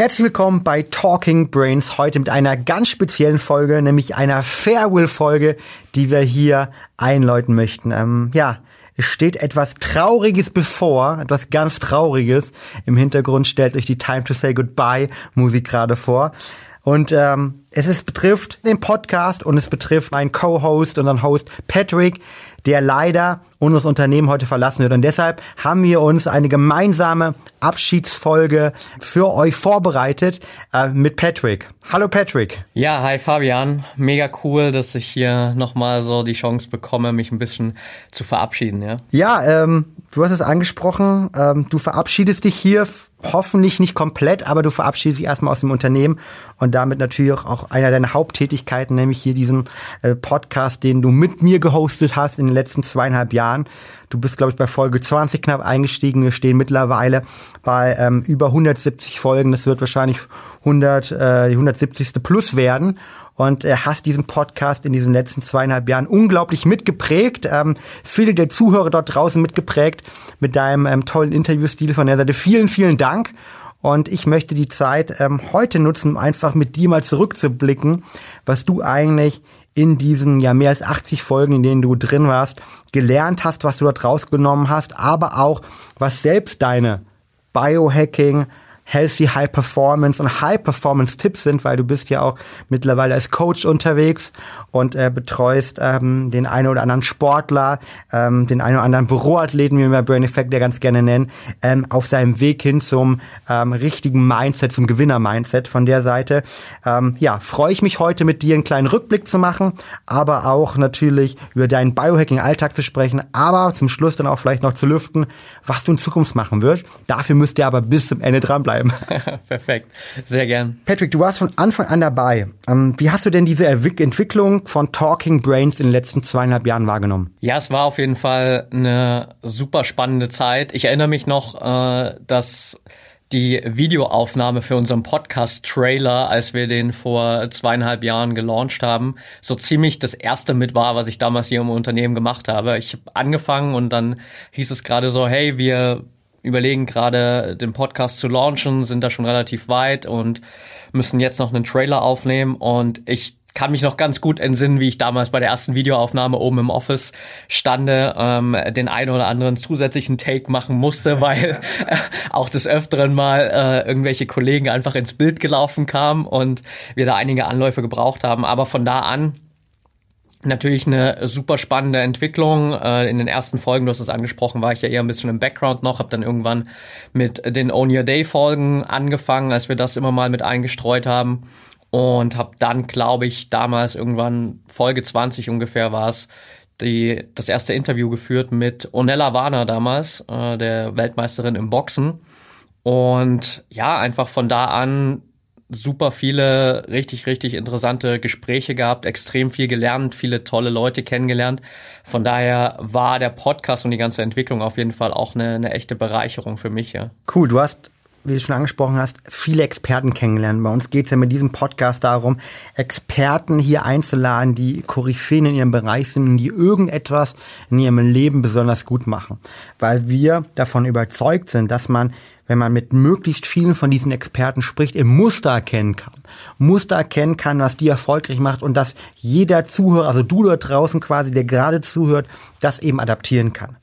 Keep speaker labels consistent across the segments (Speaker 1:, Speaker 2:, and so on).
Speaker 1: Herzlich willkommen bei Talking Brains heute mit einer ganz speziellen Folge, nämlich einer Farewell-Folge, die wir hier einläuten möchten. Ähm, ja, es steht etwas Trauriges bevor, etwas ganz Trauriges. Im Hintergrund stellt euch die Time to Say Goodbye Musik gerade vor. Und ähm, es ist, betrifft den Podcast und es betrifft meinen Co-Host, unseren Host Patrick, der leider unser Unternehmen heute verlassen wird. Und deshalb haben wir uns eine gemeinsame Abschiedsfolge für euch vorbereitet äh, mit Patrick. Hallo Patrick.
Speaker 2: Ja, hi Fabian. Mega cool, dass ich hier nochmal so die Chance bekomme, mich ein bisschen zu verabschieden. Ja,
Speaker 1: ja ähm, du hast es angesprochen. Ähm, du verabschiedest dich hier hoffentlich nicht komplett, aber du verabschiedest dich erstmal aus dem Unternehmen und damit natürlich auch einer deiner Haupttätigkeiten, nämlich hier diesen äh, Podcast, den du mit mir gehostet hast in den letzten zweieinhalb Jahren. Du bist, glaube ich, bei Folge 20 knapp eingestiegen. Wir stehen mittlerweile bei ähm, über 170 Folgen. Das wird wahrscheinlich 100, äh, die 170. plus werden und äh, hast diesen Podcast in diesen letzten zweieinhalb Jahren unglaublich mitgeprägt. Ähm, viele der Zuhörer dort draußen mitgeprägt mit deinem ähm, tollen Interviewstil von der Seite. Vielen, vielen Dank. Und ich möchte die Zeit ähm, heute nutzen, um einfach mit dir mal zurückzublicken, was du eigentlich in diesen ja mehr als 80 Folgen, in denen du drin warst, gelernt hast, was du dort rausgenommen hast, aber auch was selbst deine Biohacking, Healthy High Performance und High Performance Tipps sind, weil du bist ja auch mittlerweile als Coach unterwegs und äh, betreust ähm, den einen oder anderen Sportler, ähm, den einen oder anderen Büroathleten, wie wir Brain Effect ja ganz gerne nennen, ähm, auf seinem Weg hin zum ähm, richtigen Mindset, zum Gewinner-Mindset von der Seite. Ähm, ja, freue ich mich heute mit dir einen kleinen Rückblick zu machen, aber auch natürlich über deinen Biohacking-Alltag zu sprechen, aber zum Schluss dann auch vielleicht noch zu lüften, was du in Zukunft machen wirst. Dafür müsst ihr aber bis zum Ende dranbleiben bleiben.
Speaker 2: Perfekt, sehr gern.
Speaker 1: Patrick, du warst von Anfang an dabei. Ähm, wie hast du denn diese Entwicklung von Talking Brains in den letzten zweieinhalb Jahren wahrgenommen?
Speaker 2: Ja, es war auf jeden Fall eine super spannende Zeit. Ich erinnere mich noch, äh, dass die Videoaufnahme für unseren Podcast-Trailer, als wir den vor zweieinhalb Jahren gelauncht haben, so ziemlich das erste mit war, was ich damals hier im Unternehmen gemacht habe. Ich habe angefangen und dann hieß es gerade so, hey, wir überlegen gerade den Podcast zu launchen, sind da schon relativ weit und müssen jetzt noch einen Trailer aufnehmen und ich kann mich noch ganz gut entsinnen, wie ich damals bei der ersten Videoaufnahme oben im Office stande, ähm, den einen oder anderen zusätzlichen Take machen musste, weil äh, auch des Öfteren mal äh, irgendwelche Kollegen einfach ins Bild gelaufen kamen und wir da einige Anläufe gebraucht haben. Aber von da an Natürlich eine super spannende Entwicklung. Äh, in den ersten Folgen, du hast es angesprochen, war ich ja eher ein bisschen im Background noch, habe dann irgendwann mit den Own Your Day Folgen angefangen, als wir das immer mal mit eingestreut haben und habe dann, glaube ich, damals irgendwann Folge 20 ungefähr war es, die, das erste Interview geführt mit Onella Warner damals, äh, der Weltmeisterin im Boxen. Und ja, einfach von da an super viele richtig, richtig interessante Gespräche gehabt, extrem viel gelernt, viele tolle Leute kennengelernt. Von daher war der Podcast und die ganze Entwicklung auf jeden Fall auch eine, eine echte Bereicherung für mich. Ja.
Speaker 1: Cool, du hast wie du schon angesprochen hast, viele Experten kennengelernen. Bei uns geht es ja mit diesem Podcast darum, Experten hier einzuladen, die Koryphäen in ihrem Bereich sind und die irgendetwas in ihrem Leben besonders gut machen. Weil wir davon überzeugt sind, dass man wenn man mit möglichst vielen von diesen Experten spricht, im Muster erkennen kann. Muster erkennen kann, was die erfolgreich macht und dass jeder Zuhörer, also du dort draußen quasi, der gerade zuhört, das eben adaptieren kann.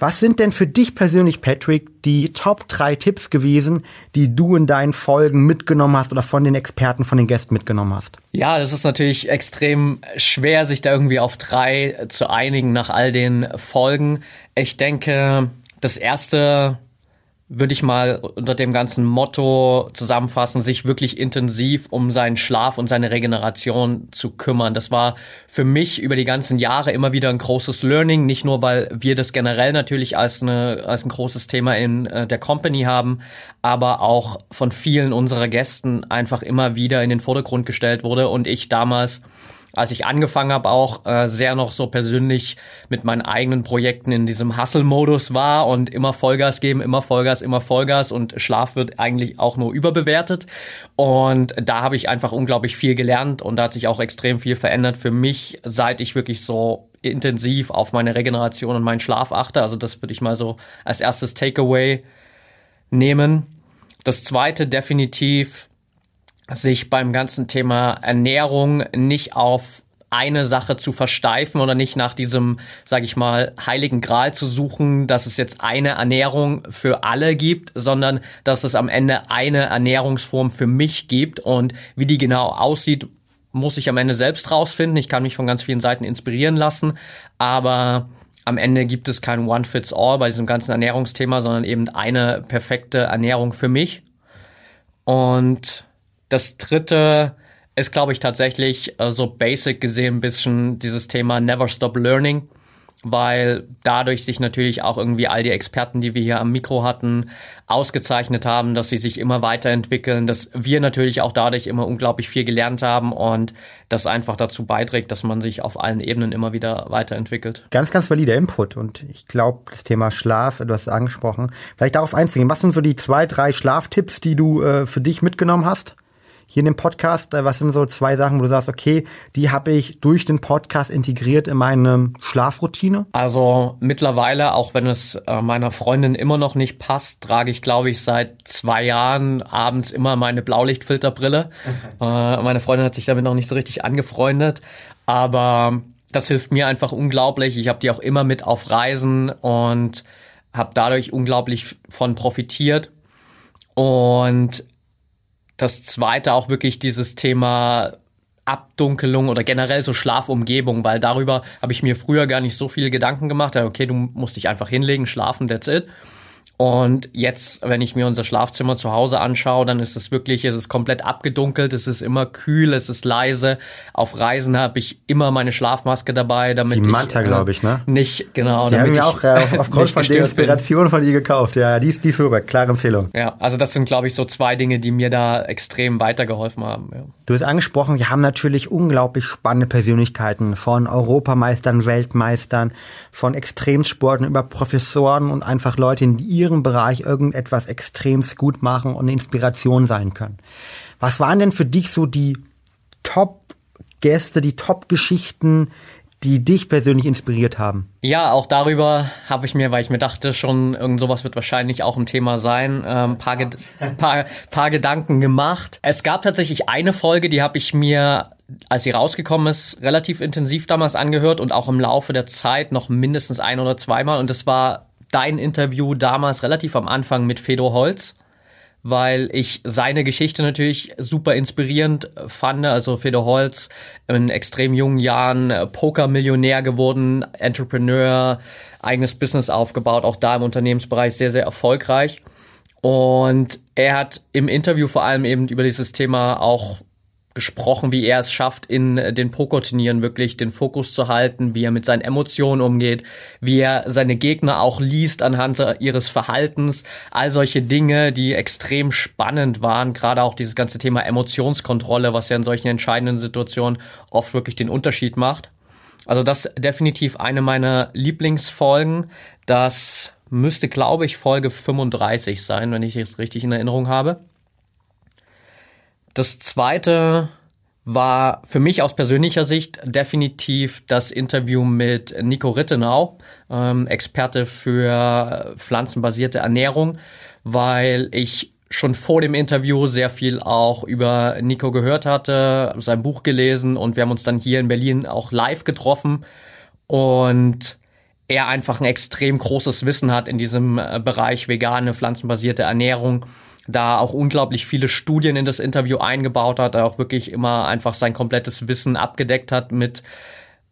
Speaker 1: Was sind denn für dich persönlich, Patrick, die Top drei Tipps gewesen, die du in deinen Folgen mitgenommen hast oder von den Experten, von den Gästen mitgenommen hast?
Speaker 2: Ja, das ist natürlich extrem schwer, sich da irgendwie auf drei zu einigen nach all den Folgen. Ich denke, das erste würde ich mal unter dem ganzen Motto zusammenfassen, sich wirklich intensiv um seinen Schlaf und seine Regeneration zu kümmern. Das war für mich über die ganzen Jahre immer wieder ein großes Learning, nicht nur weil wir das generell natürlich als, eine, als ein großes Thema in äh, der Company haben, aber auch von vielen unserer Gästen einfach immer wieder in den Vordergrund gestellt wurde und ich damals als ich angefangen habe, auch äh, sehr noch so persönlich mit meinen eigenen Projekten in diesem Hustle-Modus war und immer Vollgas geben, immer Vollgas, immer Vollgas und Schlaf wird eigentlich auch nur überbewertet. Und da habe ich einfach unglaublich viel gelernt und da hat sich auch extrem viel verändert für mich, seit ich wirklich so intensiv auf meine Regeneration und meinen Schlaf achte. Also das würde ich mal so als erstes Takeaway nehmen. Das zweite definitiv sich beim ganzen Thema Ernährung nicht auf eine Sache zu versteifen oder nicht nach diesem, sag ich mal, heiligen Gral zu suchen, dass es jetzt eine Ernährung für alle gibt, sondern dass es am Ende eine Ernährungsform für mich gibt und wie die genau aussieht, muss ich am Ende selbst rausfinden. Ich kann mich von ganz vielen Seiten inspirieren lassen, aber am Ende gibt es kein One-Fits-All bei diesem ganzen Ernährungsthema, sondern eben eine perfekte Ernährung für mich. Und das dritte ist, glaube ich, tatsächlich äh, so basic gesehen ein bisschen dieses Thema Never Stop Learning, weil dadurch sich natürlich auch irgendwie all die Experten, die wir hier am Mikro hatten, ausgezeichnet haben, dass sie sich immer weiterentwickeln, dass wir natürlich auch dadurch immer unglaublich viel gelernt haben und das einfach dazu beiträgt, dass man sich auf allen Ebenen immer wieder weiterentwickelt.
Speaker 1: Ganz, ganz valider Input und ich glaube, das Thema Schlaf, du hast es angesprochen, vielleicht darauf einzugehen. Was sind so die zwei, drei Schlaftipps, die du äh, für dich mitgenommen hast? Hier in dem Podcast? Äh, was sind so zwei Sachen, wo du sagst, okay, die habe ich durch den Podcast integriert in meine Schlafroutine?
Speaker 2: Also mittlerweile, auch wenn es äh, meiner Freundin immer noch nicht passt, trage ich, glaube ich, seit zwei Jahren abends immer meine Blaulichtfilterbrille. Okay. Äh, meine Freundin hat sich damit noch nicht so richtig angefreundet, aber das hilft mir einfach unglaublich. Ich habe die auch immer mit auf Reisen und habe dadurch unglaublich von profitiert. Und das zweite auch wirklich dieses Thema Abdunkelung oder generell so Schlafumgebung, weil darüber habe ich mir früher gar nicht so viele Gedanken gemacht. Okay, du musst dich einfach hinlegen, schlafen, that's it. Und jetzt, wenn ich mir unser Schlafzimmer zu Hause anschaue, dann ist es wirklich, es ist komplett abgedunkelt, es ist immer kühl, es ist leise. Auf Reisen habe ich immer meine Schlafmaske dabei, damit
Speaker 1: die Manta, äh, glaube ich, ne?
Speaker 2: Nicht, genau.
Speaker 1: Die haben wir auch äh, aufgrund von der Inspiration bin. von dir gekauft. Ja, die ist, die ist super, klare Empfehlung.
Speaker 2: Ja, also das sind, glaube ich, so zwei Dinge, die mir da extrem weitergeholfen haben. Ja.
Speaker 1: Du hast angesprochen, wir haben natürlich unglaublich spannende Persönlichkeiten von Europameistern, Weltmeistern, von Extremsporten über Professoren und einfach Leute in ihrem Bereich irgendetwas extremst gut machen und eine Inspiration sein können. Was waren denn für dich so die Top-Gäste, die Top-Geschichten, die dich persönlich inspiriert haben?
Speaker 2: Ja, auch darüber habe ich mir, weil ich mir dachte, schon irgend sowas wird wahrscheinlich auch ein Thema sein, ähm, paar, Ged paar, paar Gedanken gemacht. Es gab tatsächlich eine Folge, die habe ich mir als sie rausgekommen ist, relativ intensiv damals angehört und auch im Laufe der Zeit noch mindestens ein oder zweimal. Und das war dein Interview damals relativ am Anfang mit Fedor Holz weil ich seine Geschichte natürlich super inspirierend fand. Also Fedor Holz in extrem jungen Jahren äh, Poker-Millionär geworden, Entrepreneur, eigenes Business aufgebaut, auch da im Unternehmensbereich sehr, sehr erfolgreich. Und er hat im Interview vor allem eben über dieses Thema auch gesprochen, wie er es schafft, in den Pokerturnieren wirklich den Fokus zu halten, wie er mit seinen Emotionen umgeht, wie er seine Gegner auch liest anhand ihres Verhaltens, all solche Dinge, die extrem spannend waren, gerade auch dieses ganze Thema Emotionskontrolle, was ja in solchen entscheidenden Situationen oft wirklich den Unterschied macht. Also das definitiv eine meiner Lieblingsfolgen. Das müsste, glaube ich, Folge 35 sein, wenn ich es richtig in Erinnerung habe. Das zweite war für mich aus persönlicher Sicht definitiv das Interview mit Nico Rittenau, ähm, Experte für pflanzenbasierte Ernährung, weil ich schon vor dem Interview sehr viel auch über Nico gehört hatte, sein Buch gelesen und wir haben uns dann hier in Berlin auch live getroffen und er einfach ein extrem großes Wissen hat in diesem äh, Bereich vegane, pflanzenbasierte Ernährung da auch unglaublich viele Studien in das Interview eingebaut hat, auch wirklich immer einfach sein komplettes Wissen abgedeckt hat mit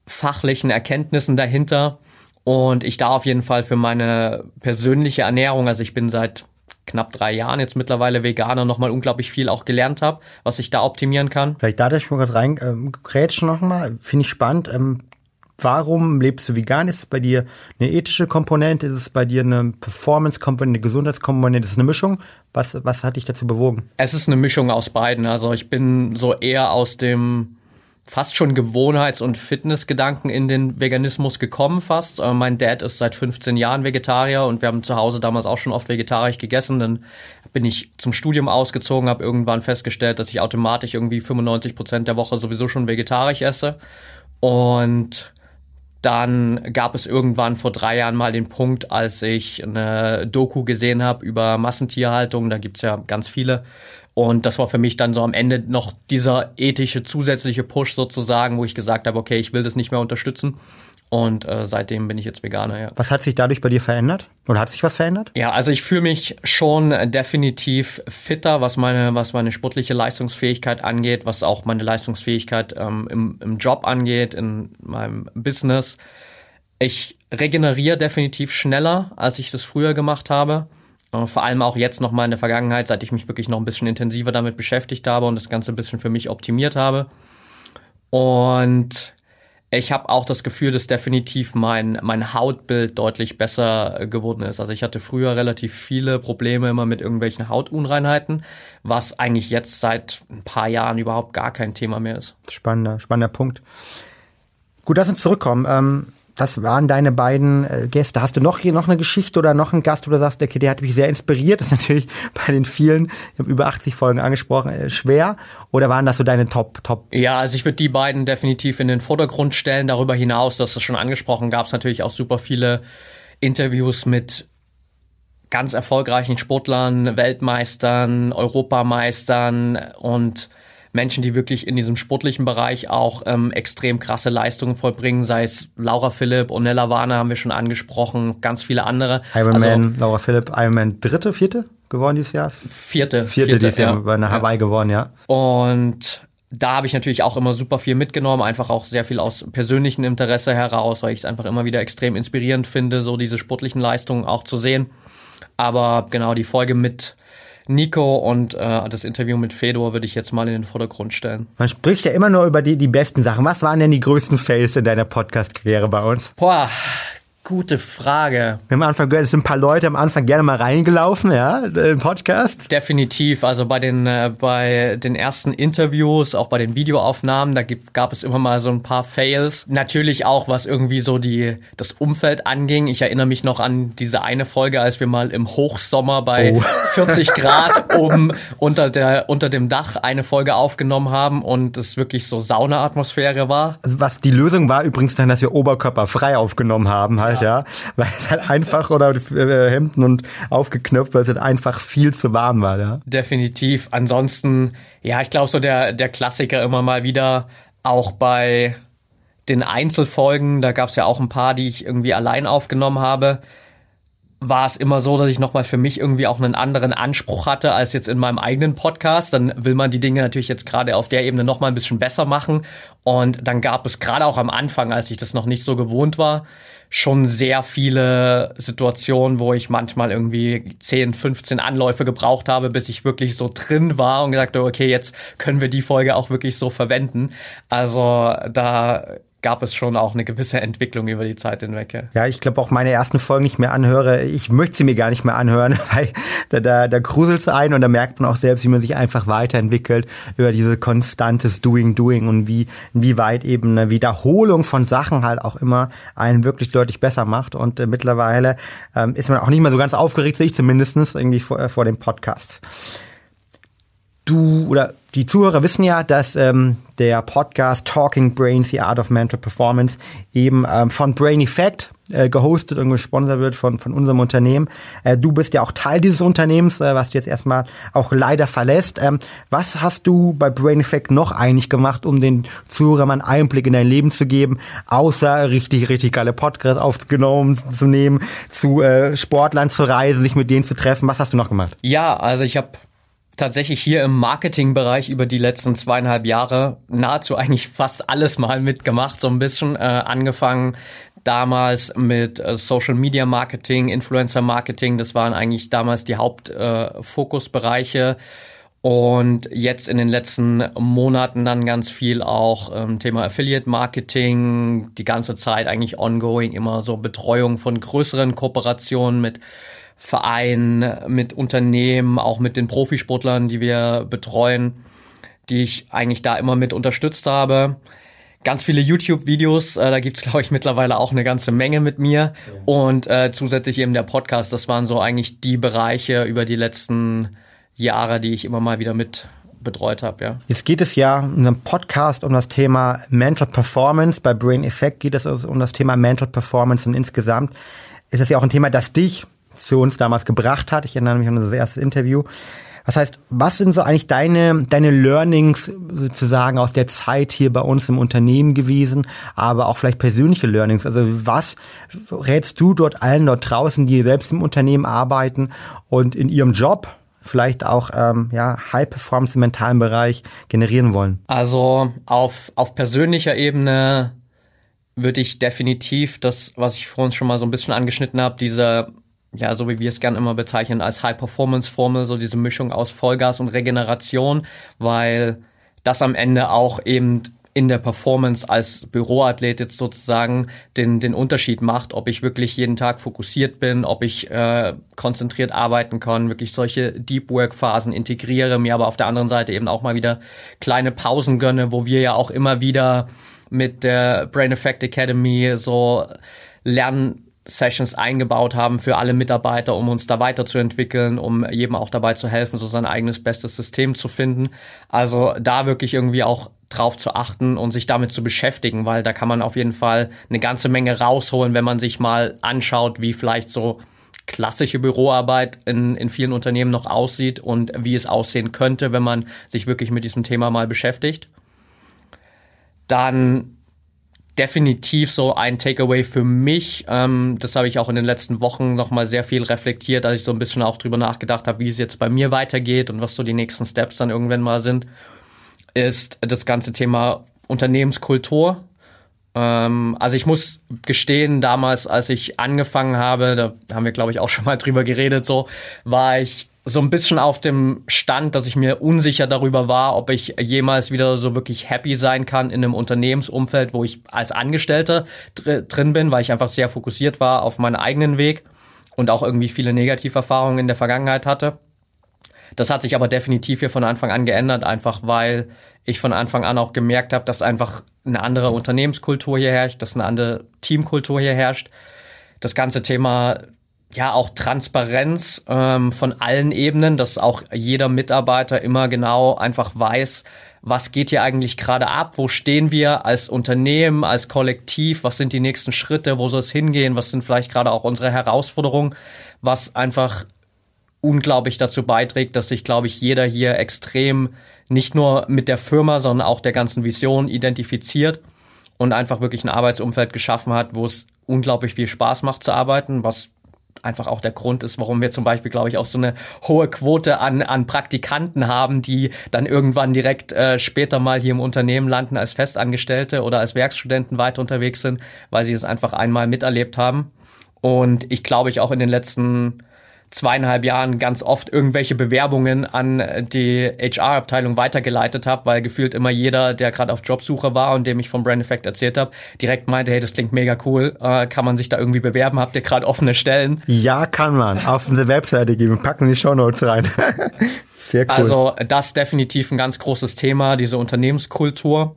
Speaker 2: fachlichen Erkenntnissen dahinter. Und ich da auf jeden Fall für meine persönliche Ernährung, also ich bin seit knapp drei Jahren jetzt mittlerweile Veganer nochmal unglaublich viel auch gelernt habe, was ich da optimieren kann.
Speaker 1: Vielleicht da ich mal kurz rein ähm, nochmal, finde ich spannend. Ähm, warum lebst du vegan? Ist es bei dir eine ethische Komponente? Ist es bei dir eine Performance-Komponente, eine Gesundheitskomponente? Ist es eine Mischung? Was, was hat dich dazu bewogen?
Speaker 2: Es ist eine Mischung aus beiden. Also ich bin so eher aus dem fast schon Gewohnheits- und Fitnessgedanken in den Veganismus gekommen fast. Äh, mein Dad ist seit 15 Jahren Vegetarier und wir haben zu Hause damals auch schon oft vegetarisch gegessen. Dann bin ich zum Studium ausgezogen, habe irgendwann festgestellt, dass ich automatisch irgendwie 95 Prozent der Woche sowieso schon vegetarisch esse. Und dann gab es irgendwann vor drei Jahren mal den Punkt, als ich eine Doku gesehen habe über Massentierhaltung. Da gibt's ja ganz viele. Und das war für mich dann so am Ende noch dieser ethische zusätzliche Push sozusagen, wo ich gesagt habe, okay, ich will das nicht mehr unterstützen. Und äh, seitdem bin ich jetzt Veganer, ja.
Speaker 1: Was hat sich dadurch bei dir verändert? Oder hat sich was verändert?
Speaker 2: Ja, also ich fühle mich schon definitiv fitter, was meine, was meine sportliche Leistungsfähigkeit angeht, was auch meine Leistungsfähigkeit ähm, im, im Job angeht, in meinem Business. Ich regeneriere definitiv schneller, als ich das früher gemacht habe. Äh, vor allem auch jetzt nochmal in der Vergangenheit, seit ich mich wirklich noch ein bisschen intensiver damit beschäftigt habe und das Ganze ein bisschen für mich optimiert habe. Und ich habe auch das Gefühl, dass definitiv mein, mein Hautbild deutlich besser geworden ist. Also ich hatte früher relativ viele Probleme immer mit irgendwelchen Hautunreinheiten, was eigentlich jetzt seit ein paar Jahren überhaupt gar kein Thema mehr ist.
Speaker 1: Spannender, spannender Punkt. Gut, lass uns zurückkommen. Ähm, das waren deine beiden äh, Gäste. Hast du noch hier noch eine Geschichte oder noch einen Gast, wo du sagst, okay, der hat mich sehr inspiriert? Das ist natürlich bei den vielen, ich habe über 80 Folgen angesprochen, äh, schwer. Oder waren das so deine Top, Top?
Speaker 2: Ja, also ich würde die beiden definitiv in den Vordergrund stellen. Darüber hinaus, das ist schon angesprochen, gab es natürlich auch super viele Interviews mit ganz erfolgreichen Sportlern, Weltmeistern, Europameistern und Menschen, die wirklich in diesem sportlichen Bereich auch ähm, extrem krasse Leistungen vollbringen, sei es Laura Philipp, Onella Warner haben wir schon angesprochen, ganz viele andere.
Speaker 1: Ironman, also, Laura Philipp, Ironman dritte, vierte gewonnen dieses Jahr?
Speaker 2: Vierte.
Speaker 1: Vierte, vierte dieses Jahr ja. bei einer Hawaii ja. gewonnen, ja.
Speaker 2: Und da habe ich natürlich auch immer super viel mitgenommen, einfach auch sehr viel aus persönlichem Interesse heraus, weil ich es einfach immer wieder extrem inspirierend finde, so diese sportlichen Leistungen auch zu sehen. Aber genau die Folge mit Nico und äh, das Interview mit Fedor würde ich jetzt mal in den Vordergrund stellen.
Speaker 1: Man spricht ja immer nur über die, die besten Sachen. Was waren denn die größten Fails in deiner Podcast-Karriere bei uns?
Speaker 2: Boah, Gute Frage.
Speaker 1: Wir haben am Anfang gehört, es sind ein paar Leute am Anfang gerne mal reingelaufen, ja, im Podcast.
Speaker 2: Definitiv. Also bei den, äh, bei den ersten Interviews, auch bei den Videoaufnahmen, da gibt, gab es immer mal so ein paar Fails. Natürlich auch, was irgendwie so die, das Umfeld anging. Ich erinnere mich noch an diese eine Folge, als wir mal im Hochsommer bei oh. 40 Grad oben unter der, unter dem Dach eine Folge aufgenommen haben und es wirklich so Saunaatmosphäre war.
Speaker 1: Also was die Lösung war übrigens dann, dass wir Oberkörper frei aufgenommen haben halt halt, ja. Weil es halt einfach, oder äh, Hemden und aufgeknöpft, weil es halt einfach viel zu warm war, ja.
Speaker 2: Definitiv. Ansonsten, ja, ich glaube so der, der Klassiker immer mal wieder, auch bei den Einzelfolgen, da gab es ja auch ein paar, die ich irgendwie allein aufgenommen habe war es immer so, dass ich nochmal für mich irgendwie auch einen anderen Anspruch hatte als jetzt in meinem eigenen Podcast. Dann will man die Dinge natürlich jetzt gerade auf der Ebene nochmal ein bisschen besser machen. Und dann gab es gerade auch am Anfang, als ich das noch nicht so gewohnt war, schon sehr viele Situationen, wo ich manchmal irgendwie 10, 15 Anläufe gebraucht habe, bis ich wirklich so drin war und gesagt habe, okay, jetzt können wir die Folge auch wirklich so verwenden. Also da gab es schon auch eine gewisse Entwicklung über die Zeit hinweg.
Speaker 1: Ja, ich glaube auch meine ersten Folgen nicht mehr anhöre. Ich möchte sie mir gar nicht mehr anhören, weil da, da, da gruselt es ein und da merkt man auch selbst, wie man sich einfach weiterentwickelt über diese konstantes Doing, Doing und wie, wie weit eben eine Wiederholung von Sachen halt auch immer einen wirklich deutlich besser macht. Und äh, mittlerweile ähm, ist man auch nicht mehr so ganz aufgeregt, sehe ich zumindestens irgendwie vor, äh, vor dem Podcast du oder die Zuhörer wissen ja, dass ähm, der Podcast Talking Brains, The Art of Mental Performance eben ähm, von Brain Effect äh, gehostet und gesponsert wird von, von unserem Unternehmen. Äh, du bist ja auch Teil dieses Unternehmens, äh, was du jetzt erstmal auch leider verlässt. Ähm, was hast du bei Brain Effect noch eigentlich gemacht, um den Zuhörern einen Einblick in dein Leben zu geben, außer richtig, richtig geile Podcasts aufgenommen zu nehmen, zu äh, Sportlern zu reisen, sich mit denen zu treffen? Was hast du noch gemacht?
Speaker 2: Ja, also ich habe tatsächlich hier im Marketingbereich über die letzten zweieinhalb Jahre nahezu eigentlich fast alles mal mitgemacht, so ein bisschen äh, angefangen damals mit äh, Social Media Marketing, Influencer Marketing. Das waren eigentlich damals die Hauptfokusbereiche. Äh, und jetzt in den letzten Monaten dann ganz viel auch ähm, Thema Affiliate Marketing, die ganze Zeit eigentlich ongoing, immer so Betreuung von größeren Kooperationen mit Vereinen, mit Unternehmen, auch mit den Profisportlern, die wir betreuen, die ich eigentlich da immer mit unterstützt habe. Ganz viele YouTube-Videos, äh, da gibt's glaube ich, mittlerweile auch eine ganze Menge mit mir. Ja. Und äh, zusätzlich eben der Podcast, das waren so eigentlich die Bereiche über die letzten Jahre, die ich immer mal wieder mit betreut habe, ja.
Speaker 1: Jetzt geht es ja in einem Podcast um das Thema Mental Performance. Bei Brain Effect geht es um das Thema Mental Performance und insgesamt ist es ja auch ein Thema, das dich zu uns damals gebracht hat. Ich erinnere mich an das erste Interview. Das heißt, was sind so eigentlich deine, deine Learnings sozusagen aus der Zeit hier bei uns im Unternehmen gewesen, aber auch vielleicht persönliche Learnings? Also was rätst du dort allen dort draußen, die selbst im Unternehmen arbeiten und in ihrem Job vielleicht auch ähm, ja, High Performance im mentalen Bereich generieren wollen?
Speaker 2: Also auf, auf persönlicher Ebene würde ich definitiv das, was ich vorhin schon mal so ein bisschen angeschnitten habe, diese, ja, so wie wir es gerne immer bezeichnen, als High-Performance-Formel, so diese Mischung aus Vollgas und Regeneration, weil das am Ende auch eben in der Performance als Büroathlet jetzt sozusagen den, den Unterschied macht, ob ich wirklich jeden Tag fokussiert bin, ob ich äh, konzentriert arbeiten kann, wirklich solche Deep Work Phasen integriere, mir aber auf der anderen Seite eben auch mal wieder kleine Pausen gönne, wo wir ja auch immer wieder mit der Brain Effect Academy so lernen Sessions eingebaut haben für alle Mitarbeiter, um uns da weiterzuentwickeln, um jedem auch dabei zu helfen, so sein eigenes bestes System zu finden. Also da wirklich irgendwie auch drauf zu achten und sich damit zu beschäftigen, weil da kann man auf jeden Fall eine ganze Menge rausholen, wenn man sich mal anschaut, wie vielleicht so klassische Büroarbeit in, in vielen Unternehmen noch aussieht und wie es aussehen könnte, wenn man sich wirklich mit diesem Thema mal beschäftigt. Dann definitiv so ein Takeaway für mich. Ähm, das habe ich auch in den letzten Wochen noch mal sehr viel reflektiert, als ich so ein bisschen auch drüber nachgedacht habe, wie es jetzt bei mir weitergeht und was so die nächsten Steps dann irgendwann mal sind, ist das ganze Thema Unternehmenskultur. Ähm, also ich muss gestehen, damals, als ich angefangen habe, da haben wir glaube ich auch schon mal drüber geredet, so war ich so ein bisschen auf dem Stand, dass ich mir unsicher darüber war, ob ich jemals wieder so wirklich happy sein kann in einem Unternehmensumfeld, wo ich als Angestellter dr drin bin, weil ich einfach sehr fokussiert war auf meinen eigenen Weg und auch irgendwie viele Negativerfahrungen in der Vergangenheit hatte. Das hat sich aber definitiv hier von Anfang an geändert, einfach weil ich von Anfang an auch gemerkt habe, dass einfach eine andere Unternehmenskultur hier herrscht, dass eine andere Teamkultur hier herrscht. Das ganze Thema ja auch Transparenz ähm, von allen Ebenen, dass auch jeder Mitarbeiter immer genau einfach weiß, was geht hier eigentlich gerade ab, wo stehen wir als Unternehmen, als Kollektiv, was sind die nächsten Schritte, wo soll es hingehen, was sind vielleicht gerade auch unsere Herausforderungen, was einfach unglaublich dazu beiträgt, dass sich, glaube ich, jeder hier extrem nicht nur mit der Firma, sondern auch der ganzen Vision identifiziert und einfach wirklich ein Arbeitsumfeld geschaffen hat, wo es unglaublich viel Spaß macht zu arbeiten, was einfach auch der Grund ist, warum wir zum Beispiel, glaube ich, auch so eine hohe Quote an, an Praktikanten haben, die dann irgendwann direkt äh, später mal hier im Unternehmen landen als Festangestellte oder als Werkstudenten weiter unterwegs sind, weil sie es einfach einmal miterlebt haben. Und ich glaube, ich auch in den letzten zweieinhalb Jahren ganz oft irgendwelche Bewerbungen an die HR-Abteilung weitergeleitet habe, weil gefühlt immer jeder, der gerade auf Jobsuche war und dem ich vom Brand Effect erzählt habe, direkt meinte, hey, das klingt mega cool, äh, kann man sich da irgendwie bewerben, habt ihr gerade offene Stellen?
Speaker 1: Ja, kann man. Auf unsere Webseite gehen, wir packen die Show Notes rein.
Speaker 2: Sehr cool. Also das definitiv ein ganz großes Thema, diese Unternehmenskultur.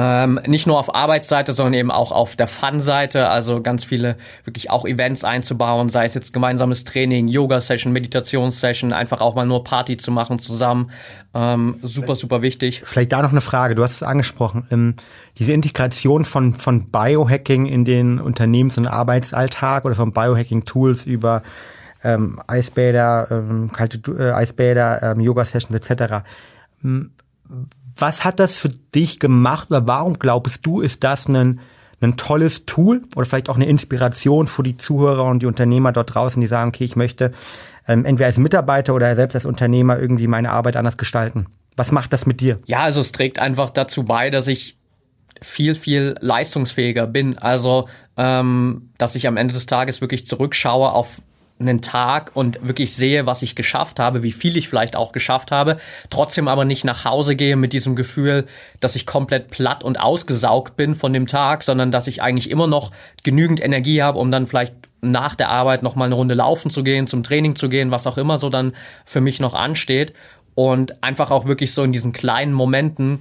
Speaker 2: Ähm, nicht nur auf Arbeitsseite, sondern eben auch auf der Fun-Seite, also ganz viele wirklich auch Events einzubauen, sei es jetzt gemeinsames Training, Yoga-Session, Meditations-Session, einfach auch mal nur Party zu machen zusammen. Ähm, super, super wichtig.
Speaker 1: Vielleicht da noch eine Frage, du hast es angesprochen. Ähm, diese Integration von, von Biohacking in den Unternehmens- und Arbeitsalltag oder von Biohacking-Tools über ähm, Eisbäder, ähm, kalte äh, Eisbäder, ähm, Yoga-Sessions etc. Was hat das für dich gemacht oder warum glaubst du, ist das ein, ein tolles Tool oder vielleicht auch eine Inspiration für die Zuhörer und die Unternehmer dort draußen, die sagen, okay, ich möchte ähm, entweder als Mitarbeiter oder selbst als Unternehmer irgendwie meine Arbeit anders gestalten? Was macht das mit dir?
Speaker 2: Ja, also es trägt einfach dazu bei, dass ich viel, viel leistungsfähiger bin. Also, ähm, dass ich am Ende des Tages wirklich zurückschaue auf einen Tag und wirklich sehe, was ich geschafft habe, wie viel ich vielleicht auch geschafft habe, trotzdem aber nicht nach Hause gehe mit diesem Gefühl, dass ich komplett platt und ausgesaugt bin von dem Tag, sondern dass ich eigentlich immer noch genügend Energie habe, um dann vielleicht nach der Arbeit noch mal eine Runde laufen zu gehen, zum Training zu gehen, was auch immer so dann für mich noch ansteht. Und einfach auch wirklich so in diesen kleinen Momenten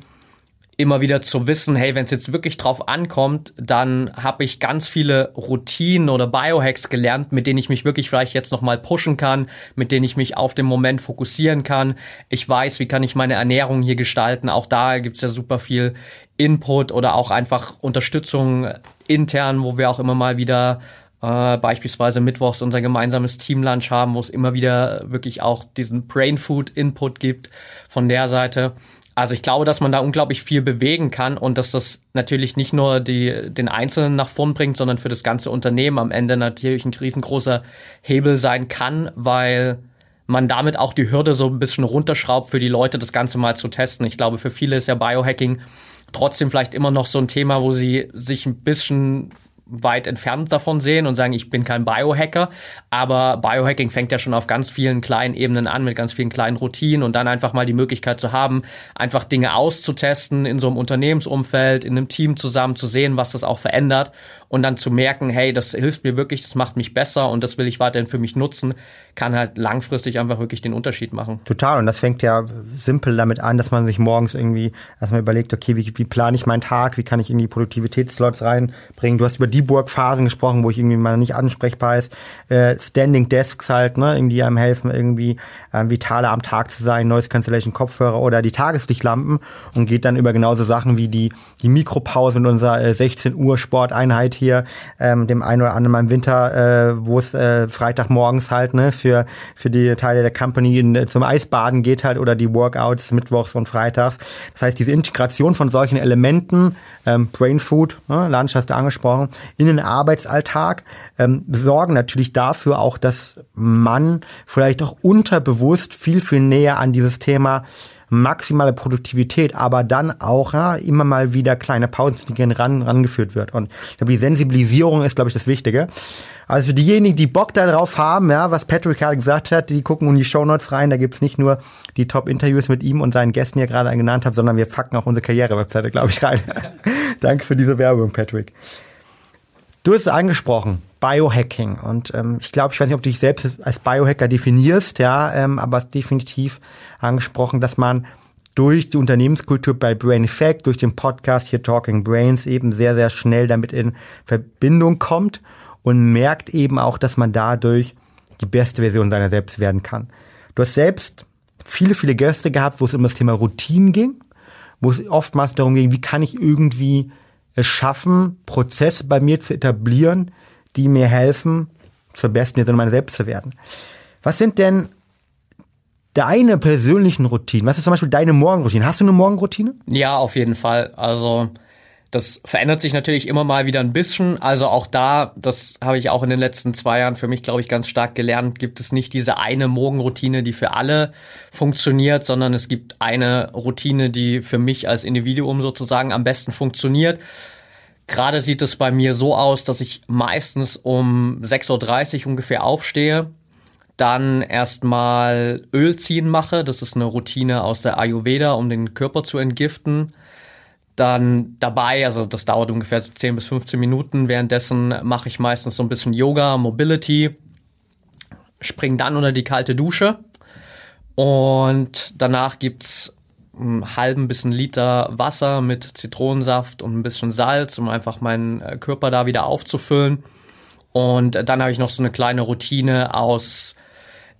Speaker 2: immer wieder zu wissen, hey, wenn es jetzt wirklich drauf ankommt, dann habe ich ganz viele Routinen oder Biohacks gelernt, mit denen ich mich wirklich vielleicht jetzt nochmal pushen kann, mit denen ich mich auf den Moment fokussieren kann. Ich weiß, wie kann ich meine Ernährung hier gestalten. Auch da gibt's ja super viel Input oder auch einfach Unterstützung intern, wo wir auch immer mal wieder äh, beispielsweise mittwochs unser gemeinsames Teamlunch haben, wo es immer wieder wirklich auch diesen Brain Food Input gibt von der Seite. Also ich glaube, dass man da unglaublich viel bewegen kann und dass das natürlich nicht nur die, den Einzelnen nach vorn bringt, sondern für das ganze Unternehmen am Ende natürlich ein riesengroßer Hebel sein kann, weil man damit auch die Hürde so ein bisschen runterschraubt für die Leute, das Ganze mal zu testen. Ich glaube, für viele ist ja Biohacking trotzdem vielleicht immer noch so ein Thema, wo sie sich ein bisschen weit entfernt davon sehen und sagen, ich bin kein Biohacker, aber Biohacking fängt ja schon auf ganz vielen kleinen Ebenen an, mit ganz vielen kleinen Routinen und dann einfach mal die Möglichkeit zu haben, einfach Dinge auszutesten in so einem Unternehmensumfeld, in einem Team zusammen zu sehen, was das auch verändert und dann zu merken, hey, das hilft mir wirklich, das macht mich besser und das will ich weiterhin für mich nutzen, kann halt langfristig einfach wirklich den Unterschied machen.
Speaker 1: Total. Und das fängt ja simpel damit an, dass man sich morgens irgendwie erstmal überlegt, okay, wie, wie plane ich meinen Tag, wie kann ich in die Produktivitätsslots reinbringen. Du hast über die Burg-Phasen gesprochen, wo ich irgendwie mal nicht ansprechbar ist. Äh, Standing Desks halt, ne, irgendwie einem helfen, irgendwie äh, vitaler am Tag zu sein, Noise Cancellation Kopfhörer oder die Tageslichtlampen und geht dann über genauso Sachen wie die, die Mikropause mit unserer äh, 16 Uhr Sporteinheit hier, ähm, dem einen oder anderen mal im Winter, äh, wo es äh, Freitagmorgens halt, ne, für, für die Teile der Company in, äh, zum Eisbaden geht halt oder die Workouts mittwochs und freitags. Das heißt, diese Integration von solchen Elementen, ähm, Brain Food, ne, Lunch hast du angesprochen, in den Arbeitsalltag, ähm, sorgen natürlich dafür auch, dass man vielleicht auch unterbewusst viel, viel näher an dieses Thema maximale Produktivität, aber dann auch ja, immer mal wieder kleine Pausen ran, rangeführt wird. Und ich glaube, die Sensibilisierung ist, glaube ich, das Wichtige. Also diejenigen, die Bock darauf haben, ja, was Patrick gerade gesagt hat, die gucken in die Shownotes rein. Da gibt's nicht nur die Top-Interviews mit ihm und seinen Gästen, die ihr gerade genannt habt, sondern wir facken auch unsere Karriere-Webseite, glaube ich, rein. Danke für diese Werbung, Patrick. Du hast es angesprochen, Biohacking. Und ähm, ich glaube, ich weiß nicht, ob du dich selbst als Biohacker definierst, ja, ähm, aber es ist definitiv angesprochen, dass man durch die Unternehmenskultur bei Brain Effect, durch den Podcast hier Talking Brains eben sehr, sehr schnell damit in Verbindung kommt und merkt eben auch, dass man dadurch die beste Version seiner selbst werden kann. Du hast selbst viele, viele Gäste gehabt, wo es um das Thema Routinen ging, wo es oftmals darum ging, wie kann ich irgendwie es schaffen, Prozesse bei mir zu etablieren, die mir helfen, zur besten Version meiner selbst zu werden. Was sind denn deine persönlichen Routinen? Was ist zum Beispiel deine Morgenroutine? Hast du eine Morgenroutine?
Speaker 2: Ja, auf jeden Fall. Also das verändert sich natürlich immer mal wieder ein bisschen. Also auch da, das habe ich auch in den letzten zwei Jahren für mich, glaube ich, ganz stark gelernt, gibt es nicht diese eine Morgenroutine, die für alle funktioniert, sondern es gibt eine Routine, die für mich als Individuum sozusagen am besten funktioniert. Gerade sieht es bei mir so aus, dass ich meistens um 6.30 Uhr ungefähr aufstehe, dann erstmal Öl ziehen mache. Das ist eine Routine aus der Ayurveda, um den Körper zu entgiften. Dann dabei, also das dauert ungefähr so 10 bis 15 Minuten. Währenddessen mache ich meistens so ein bisschen Yoga, Mobility, spring dann unter die kalte Dusche. Und danach gibt's halben bis einen Liter Wasser mit Zitronensaft und ein bisschen Salz, um einfach meinen äh, Körper da wieder aufzufüllen. Und dann habe ich noch so eine kleine Routine aus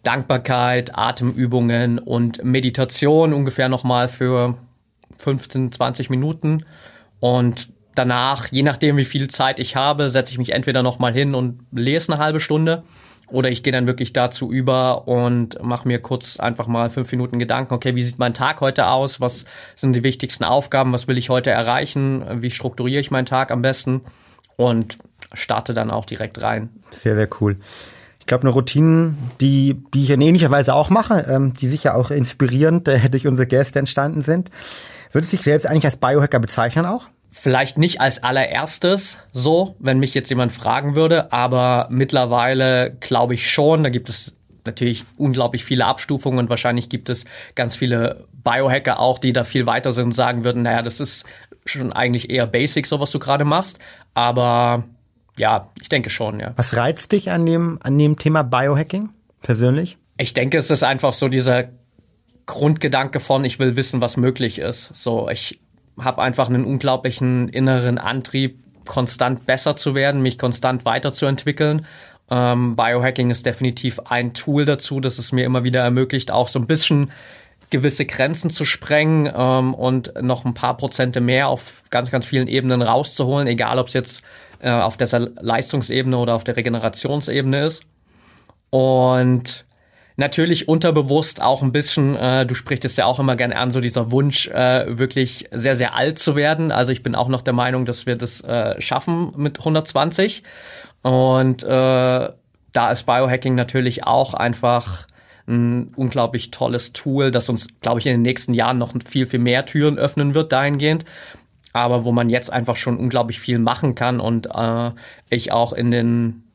Speaker 2: Dankbarkeit, Atemübungen und Meditation ungefähr nochmal für 15, 20 Minuten. Und danach, je nachdem wie viel Zeit ich habe, setze ich mich entweder nochmal hin und lese eine halbe Stunde oder ich gehe dann wirklich dazu über und mache mir kurz einfach mal fünf Minuten Gedanken, okay, wie sieht mein Tag heute aus? Was sind die wichtigsten Aufgaben? Was will ich heute erreichen? Wie strukturiere ich meinen Tag am besten? Und starte dann auch direkt rein.
Speaker 1: Sehr, sehr cool. Ich glaube, eine Routine, die, die ich in ähnlicher Weise auch mache, ähm, die sicher auch inspirierend äh, durch unsere Gäste entstanden sind. Würdest du dich selbst eigentlich als Biohacker bezeichnen auch?
Speaker 2: Vielleicht nicht als allererstes so, wenn mich jetzt jemand fragen würde, aber mittlerweile glaube ich schon, da gibt es natürlich unglaublich viele Abstufungen und wahrscheinlich gibt es ganz viele Biohacker auch, die da viel weiter sind und sagen würden, naja, das ist schon eigentlich eher basic, so was du gerade machst. Aber ja, ich denke schon, ja.
Speaker 1: Was reizt dich an dem, an dem Thema Biohacking persönlich?
Speaker 2: Ich denke, es ist einfach so dieser Grundgedanke von, ich will wissen, was möglich ist. So, ich habe einfach einen unglaublichen inneren Antrieb, konstant besser zu werden, mich konstant weiterzuentwickeln. Ähm, Biohacking ist definitiv ein Tool dazu, das es mir immer wieder ermöglicht, auch so ein bisschen gewisse Grenzen zu sprengen ähm, und noch ein paar Prozente mehr auf ganz, ganz vielen Ebenen rauszuholen, egal ob es jetzt äh, auf der Leistungsebene oder auf der Regenerationsebene ist. Und natürlich unterbewusst auch ein bisschen, äh, du sprichst es ja auch immer gerne an, so dieser Wunsch, äh, wirklich sehr, sehr alt zu werden. Also ich bin auch noch der Meinung, dass wir das äh, schaffen mit 120. Und äh, da ist Biohacking natürlich auch einfach ein unglaublich tolles Tool, das uns, glaube ich, in den nächsten Jahren noch viel, viel mehr Türen öffnen wird dahingehend. Aber wo man jetzt einfach schon unglaublich viel machen kann und äh, ich auch in den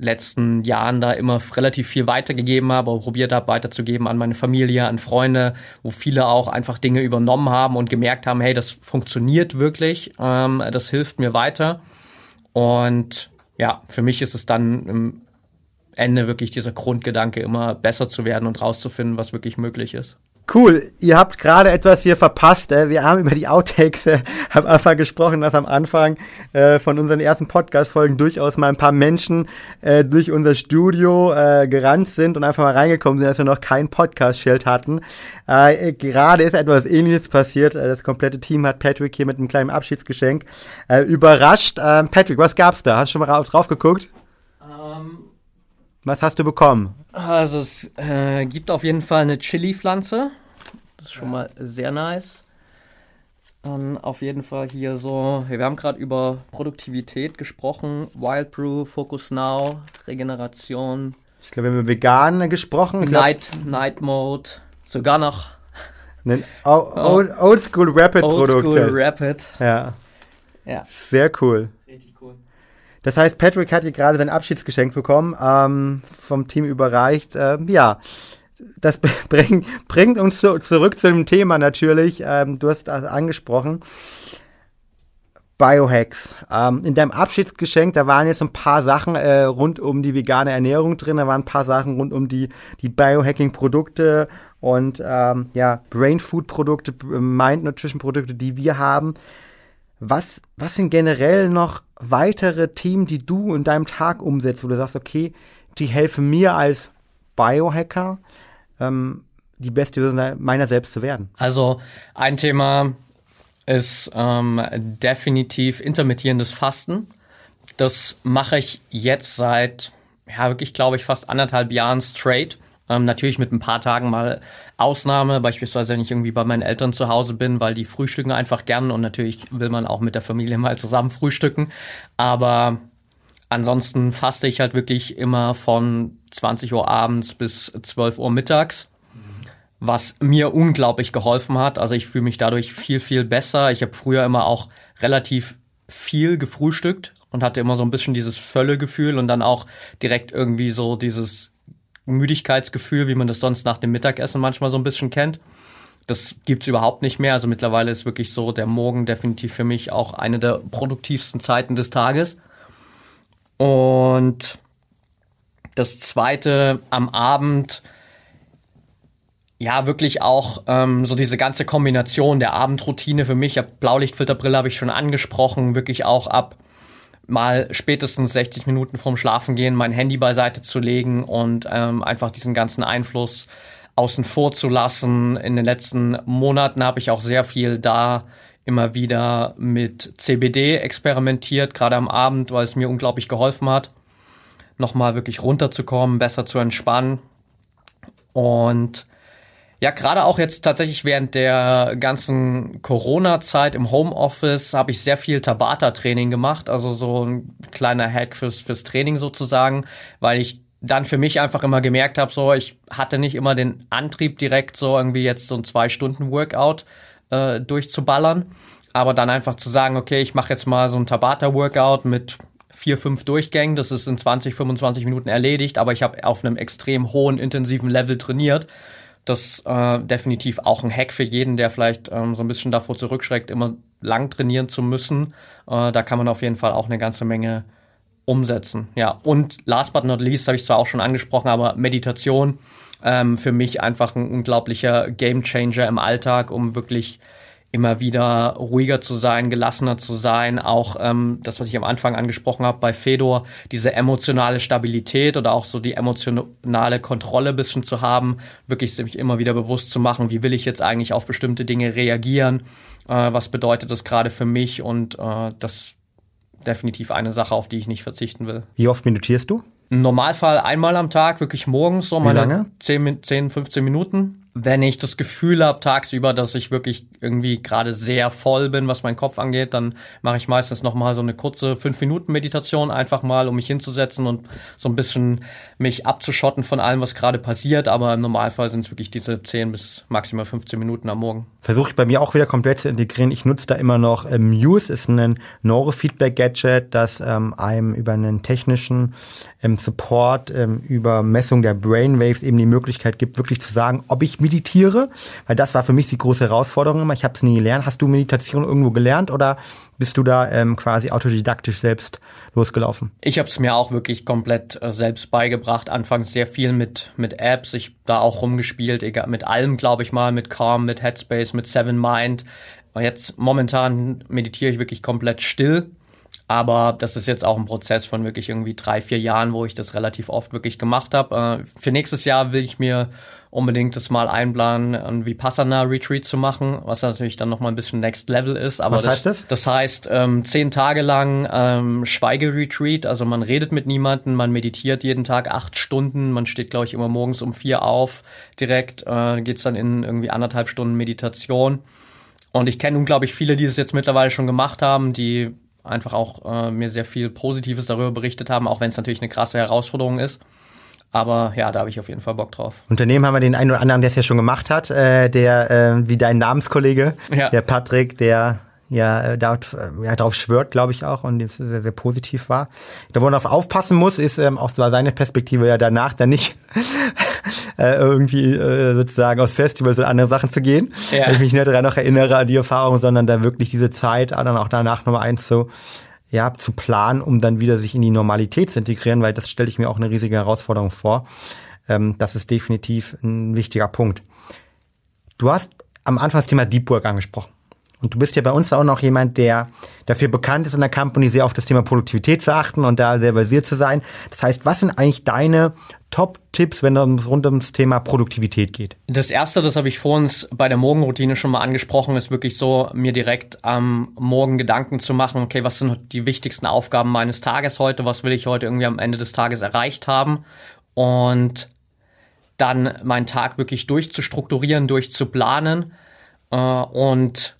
Speaker 2: letzten Jahren da immer relativ viel weitergegeben habe, probiert habe weiterzugeben an meine Familie, an Freunde, wo viele auch einfach Dinge übernommen haben und gemerkt haben, hey, das funktioniert wirklich, ähm, das hilft mir weiter. Und ja, für mich ist es dann im Ende wirklich dieser Grundgedanke, immer besser zu werden und rauszufinden, was wirklich möglich ist.
Speaker 1: Cool, ihr habt gerade etwas hier verpasst. Äh. Wir haben über die Outtakes äh, am Anfang gesprochen, dass am Anfang äh, von unseren ersten Podcast-Folgen durchaus mal ein paar Menschen äh, durch unser Studio äh, gerannt sind und einfach mal reingekommen sind, dass wir noch kein Podcast-Schild hatten. Äh, gerade ist etwas ähnliches passiert. Das komplette Team hat Patrick hier mit einem kleinen Abschiedsgeschenk überrascht. Äh, Patrick, was gab's da? Hast du schon mal drauf geguckt? Um was hast du bekommen?
Speaker 2: Also es äh, gibt auf jeden Fall eine Chili-Pflanze. Das ist schon mal sehr nice. Dann auf jeden Fall hier so, wir haben gerade über Produktivität gesprochen, Wild Brew, Focus Now, Regeneration.
Speaker 1: Ich glaube, wir haben über Vegan gesprochen.
Speaker 2: Night, Night Mode, sogar noch
Speaker 1: Old, Old School Rapid Produkte. Old School
Speaker 2: Rapid.
Speaker 1: Ja. Ja. Sehr cool. Das heißt, Patrick hat hier gerade sein Abschiedsgeschenk bekommen, ähm, vom Team überreicht. Ähm, ja, das bring, bringt uns zu, zurück zu dem Thema natürlich. Ähm, du hast das angesprochen. Biohacks. Ähm, in deinem Abschiedsgeschenk, da waren jetzt ein paar Sachen äh, rund um die vegane Ernährung drin, da waren ein paar Sachen rund um die, die Biohacking-Produkte und ähm, ja, Brain Food-Produkte, Mind Nutrition-Produkte, die wir haben. Was, was sind generell noch weitere Themen, die du in deinem Tag umsetzt, wo du sagst, okay, die helfen mir als Biohacker, ähm, die beste Version meiner selbst zu werden?
Speaker 2: Also ein Thema ist ähm, definitiv intermittierendes Fasten. Das mache ich jetzt seit, ja, wirklich, glaube ich, fast anderthalb Jahren straight. Ähm, natürlich mit ein paar Tagen mal Ausnahme, beispielsweise wenn ich irgendwie bei meinen Eltern zu Hause bin, weil die frühstücken einfach gern und natürlich will man auch mit der Familie mal zusammen frühstücken. Aber ansonsten faste ich halt wirklich immer von 20 Uhr abends bis 12 Uhr mittags was mir unglaublich geholfen hat. Also ich fühle mich dadurch viel, viel besser. Ich habe früher immer auch relativ viel gefrühstückt und hatte immer so ein bisschen dieses Völlegefühl und dann auch direkt irgendwie so dieses Müdigkeitsgefühl, wie man das sonst nach dem Mittagessen manchmal so ein bisschen kennt. Das gibt's überhaupt nicht mehr. Also mittlerweile ist wirklich so der Morgen definitiv für mich auch eine der produktivsten Zeiten des Tages. Und das zweite am Abend, ja, wirklich auch ähm, so diese ganze Kombination der Abendroutine für mich. Blaulichtfilterbrille habe ich schon angesprochen, wirklich auch ab mal spätestens 60 Minuten vorm Schlafengehen mein Handy beiseite zu legen und ähm, einfach diesen ganzen Einfluss außen vor zu lassen. In den letzten Monaten habe ich auch sehr viel da immer wieder mit CBD experimentiert, gerade am Abend, weil es mir unglaublich geholfen hat, nochmal wirklich runterzukommen, besser zu entspannen. Und ja, gerade auch jetzt tatsächlich während der ganzen Corona-Zeit im Homeoffice habe ich sehr viel Tabata-Training gemacht, also so ein kleiner Hack fürs, fürs Training sozusagen, weil ich dann für mich einfach immer gemerkt habe, so ich hatte nicht immer den Antrieb direkt so irgendwie jetzt so ein zwei Stunden Workout äh, durchzuballern, Aber dann einfach zu sagen, okay, ich mache jetzt mal so ein Tabata-Workout mit vier, fünf Durchgängen, das ist in 20, 25 Minuten erledigt, aber ich habe auf einem extrem hohen, intensiven Level trainiert. Das äh, definitiv auch ein Hack für jeden, der vielleicht ähm, so ein bisschen davor zurückschreckt, immer lang trainieren zu müssen. Äh, da kann man auf jeden Fall auch eine ganze Menge umsetzen. Ja, und last but not least habe ich zwar auch schon angesprochen, aber Meditation ähm, für mich einfach ein unglaublicher Gamechanger im Alltag, um wirklich immer wieder ruhiger zu sein, gelassener zu sein, auch ähm, das, was ich am Anfang angesprochen habe bei Fedor, diese emotionale Stabilität oder auch so die emotionale Kontrolle bisschen zu haben, wirklich sich immer wieder bewusst zu machen, wie will ich jetzt eigentlich auf bestimmte Dinge reagieren, äh, was bedeutet das gerade für mich und äh, das definitiv eine Sache, auf die ich nicht verzichten will.
Speaker 1: Wie oft meditierst du?
Speaker 2: Im Normalfall einmal am Tag, wirklich morgens, so meine 10, 10, 15 Minuten wenn ich das Gefühl habe tagsüber, dass ich wirklich irgendwie gerade sehr voll bin, was meinen Kopf angeht, dann mache ich meistens noch mal so eine kurze fünf Minuten Meditation einfach mal, um mich hinzusetzen und so ein bisschen mich abzuschotten von allem, was gerade passiert. Aber im Normalfall sind es wirklich diese 10 bis maximal 15 Minuten am Morgen.
Speaker 1: Versuche ich bei mir auch wieder komplett zu integrieren. Ich nutze da immer noch ähm, Muse, ist ein Neurofeedback-Gadget, das ähm, einem über einen technischen ähm, Support, ähm, über Messung der Brainwaves eben die Möglichkeit gibt, wirklich zu sagen, ob ich meditiere, weil das war für mich die große Herausforderung immer. Ich habe es nie gelernt. Hast du Meditation irgendwo gelernt oder bist du da ähm, quasi autodidaktisch selbst losgelaufen?
Speaker 2: Ich habe es mir auch wirklich komplett äh, selbst beigebracht. Anfangs sehr viel mit mit Apps. Ich da auch rumgespielt, egal mit allem, glaube ich mal, mit Calm, mit Headspace, mit Seven Mind. Jetzt momentan meditiere ich wirklich komplett still aber das ist jetzt auch ein Prozess von wirklich irgendwie drei, vier Jahren, wo ich das relativ oft wirklich gemacht habe. Äh, für nächstes Jahr will ich mir unbedingt das mal einplanen, ein Vipassana-Retreat zu machen, was natürlich dann nochmal ein bisschen Next Level ist. Aber
Speaker 1: was
Speaker 2: das,
Speaker 1: heißt das?
Speaker 2: Das heißt, ähm, zehn Tage lang ähm, Schweigeretreat, also man redet mit niemandem, man meditiert jeden Tag acht Stunden, man steht, glaube ich, immer morgens um vier auf, direkt äh, geht's dann in irgendwie anderthalb Stunden Meditation. Und ich kenne unglaublich viele, die das jetzt mittlerweile schon gemacht haben, die einfach auch äh, mir sehr viel Positives darüber berichtet haben, auch wenn es natürlich eine krasse Herausforderung ist. Aber ja, da habe ich auf jeden Fall Bock drauf.
Speaker 1: Unternehmen haben wir den einen oder anderen, der es ja schon gemacht hat, äh, der äh, wie dein Namenskollege, ja. der Patrick, der ja äh, äh, ja, darauf schwört, glaube ich auch, und sehr, sehr positiv war. Da wo man darauf aufpassen muss, ist ähm, aus seiner Perspektive ja danach dann nicht äh, irgendwie äh, sozusagen aus Festivals und andere Sachen zu gehen. Ja. Wenn ich mich nicht daran noch erinnere an die Erfahrung, sondern da wirklich diese Zeit dann auch danach nochmal eins so ja, zu planen, um dann wieder sich in die Normalität zu integrieren, weil das stelle ich mir auch eine riesige Herausforderung vor. Ähm, das ist definitiv ein wichtiger Punkt. Du hast am Anfang das Thema Deep Work angesprochen. Und du bist ja bei uns auch noch jemand, der dafür bekannt ist in der Company sehr auf das Thema Produktivität zu achten und da sehr basiert zu sein. Das heißt, was sind eigentlich deine Top-Tipps, wenn es rund ums Thema Produktivität geht?
Speaker 2: Das erste, das habe ich vor uns bei der Morgenroutine schon mal angesprochen, ist wirklich so, mir direkt am Morgen Gedanken zu machen, okay, was sind die wichtigsten Aufgaben meines Tages heute, was will ich heute irgendwie am Ende des Tages erreicht haben und dann meinen Tag wirklich durchzustrukturieren, durchzuplanen äh, und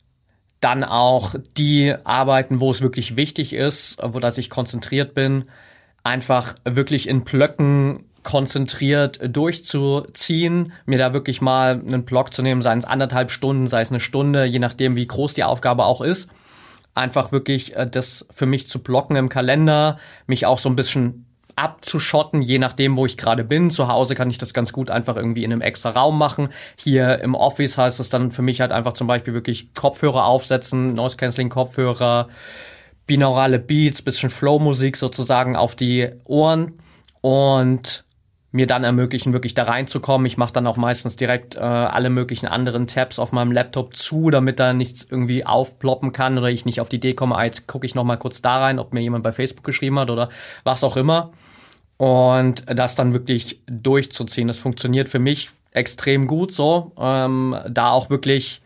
Speaker 2: dann auch die Arbeiten, wo es wirklich wichtig ist, wo dass ich konzentriert bin, einfach wirklich in Blöcken konzentriert durchzuziehen, mir da wirklich mal einen Block zu nehmen, sei es anderthalb Stunden, sei es eine Stunde, je nachdem, wie groß die Aufgabe auch ist. Einfach wirklich äh, das für mich zu blocken im Kalender, mich auch so ein bisschen abzuschotten, je nachdem, wo ich gerade bin. Zu Hause kann ich das ganz gut einfach irgendwie in einem extra Raum machen. Hier im Office heißt es dann für mich halt einfach zum Beispiel wirklich Kopfhörer aufsetzen, Noise Cancelling Kopfhörer, binaurale Beats, bisschen Flow-Musik sozusagen auf die Ohren und mir dann ermöglichen, wirklich da reinzukommen. Ich mache dann auch meistens direkt äh, alle möglichen anderen Tabs auf meinem Laptop zu, damit da nichts irgendwie aufploppen kann oder ich nicht auf die Idee komme, ah, jetzt gucke ich noch mal kurz da rein, ob mir jemand bei Facebook geschrieben hat oder was auch immer. Und das dann wirklich durchzuziehen. Das funktioniert für mich extrem gut so. Ähm, da auch wirklich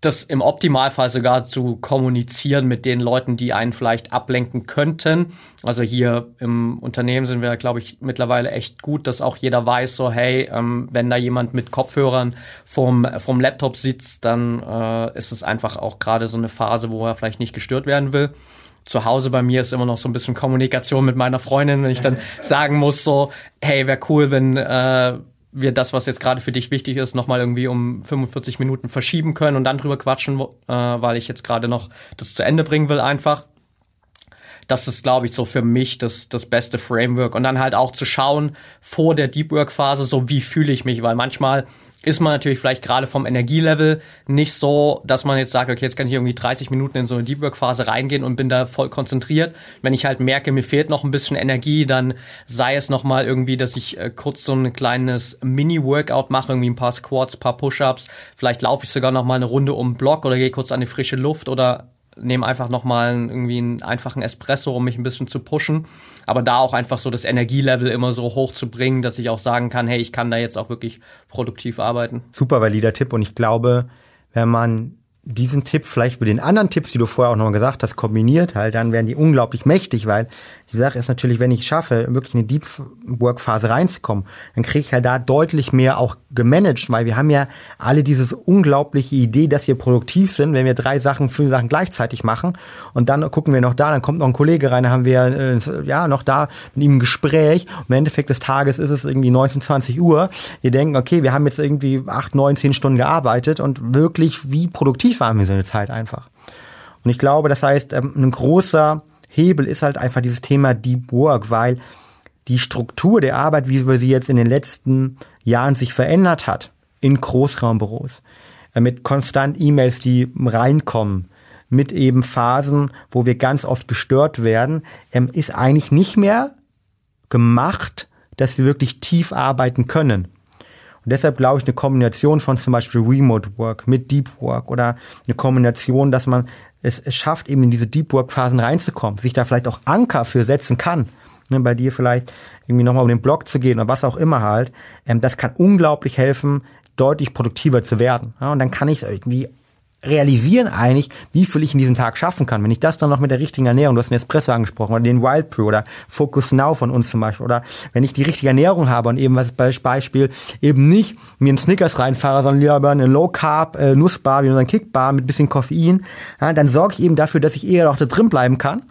Speaker 2: das im Optimalfall sogar zu kommunizieren mit den Leuten, die einen vielleicht ablenken könnten. Also hier im Unternehmen sind wir, glaube ich, mittlerweile echt gut, dass auch jeder weiß, so hey, ähm, wenn da jemand mit Kopfhörern vom, vom Laptop sitzt, dann äh, ist es einfach auch gerade so eine Phase, wo er vielleicht nicht gestört werden will. Zu Hause bei mir ist immer noch so ein bisschen Kommunikation mit meiner Freundin, wenn ich dann sagen muss, so, hey, wäre cool, wenn äh, wir das, was jetzt gerade für dich wichtig ist, nochmal irgendwie um 45 Minuten verschieben können und dann drüber quatschen, äh, weil ich jetzt gerade noch das zu Ende bringen will einfach. Das ist, glaube ich, so für mich das, das beste Framework. Und dann halt auch zu schauen vor der Deep Work Phase, so wie fühle ich mich, weil manchmal ist man natürlich vielleicht gerade vom Energielevel nicht so, dass man jetzt sagt, okay, jetzt kann ich irgendwie 30 Minuten in so eine Deep Work Phase reingehen und bin da voll konzentriert. Wenn ich halt merke, mir fehlt noch ein bisschen Energie, dann sei es noch mal irgendwie, dass ich äh, kurz so ein kleines Mini Workout mache, irgendwie ein paar Squats, paar Push-ups, vielleicht laufe ich sogar noch mal eine Runde um den Block oder gehe kurz an die frische Luft oder nehme einfach nochmal irgendwie einen einfachen Espresso, um mich ein bisschen zu pushen. Aber da auch einfach so das Energielevel immer so hoch zu bringen, dass ich auch sagen kann, hey, ich kann da jetzt auch wirklich produktiv arbeiten.
Speaker 1: Super valider Tipp und ich glaube, wenn man diesen Tipp vielleicht mit den anderen Tipps, die du vorher auch nochmal gesagt hast, kombiniert halt, dann werden die unglaublich mächtig, weil die Sache ist natürlich, wenn ich schaffe, wirklich in die Deep Work Phase reinzukommen, dann kriege ich halt da deutlich mehr auch gemanagt, weil wir haben ja alle dieses unglaubliche Idee, dass wir produktiv sind, wenn wir drei Sachen, fünf Sachen gleichzeitig machen und dann gucken wir noch da, dann kommt noch ein Kollege rein, dann haben wir äh, ja noch da mit ihm ein Gespräch. Und Im Endeffekt des Tages ist es irgendwie 19, 20 Uhr. Wir denken, okay, wir haben jetzt irgendwie acht, neun, zehn Stunden gearbeitet und wirklich, wie produktiv waren wir so eine Zeit einfach. Und ich glaube, das heißt, ähm, ein großer Hebel ist halt einfach dieses Thema Deep Work, weil die Struktur der Arbeit, wie wir sie jetzt in den letzten Jahren sich verändert hat, in Großraumbüros, äh, mit konstant E-Mails, die reinkommen, mit eben Phasen, wo wir ganz oft gestört werden, ähm, ist eigentlich nicht mehr gemacht, dass wir wirklich tief arbeiten können. Und deshalb glaube ich, eine Kombination von zum Beispiel Remote Work mit Deep Work oder eine Kombination, dass man es, es schafft, eben in diese Deep Work-Phasen reinzukommen, sich da vielleicht auch Anker für setzen kann. Ne, bei dir vielleicht irgendwie nochmal um den Blog zu gehen oder was auch immer halt. Ähm, das kann unglaublich helfen, deutlich produktiver zu werden. Ja, und dann kann ich irgendwie realisieren eigentlich, wie viel ich in diesem Tag schaffen kann. Wenn ich das dann noch mit der richtigen Ernährung, du hast den Espresso angesprochen, oder den Wild Brew oder Focus Now von uns zum Beispiel, oder wenn ich die richtige Ernährung habe und eben was Beispiel eben nicht mir einen Snickers reinfahre, sondern lieber eine Low Carb äh, Nussbar wie unseren Kickbar mit bisschen Koffein, ja, dann sorge ich eben dafür, dass ich eher noch da drin bleiben kann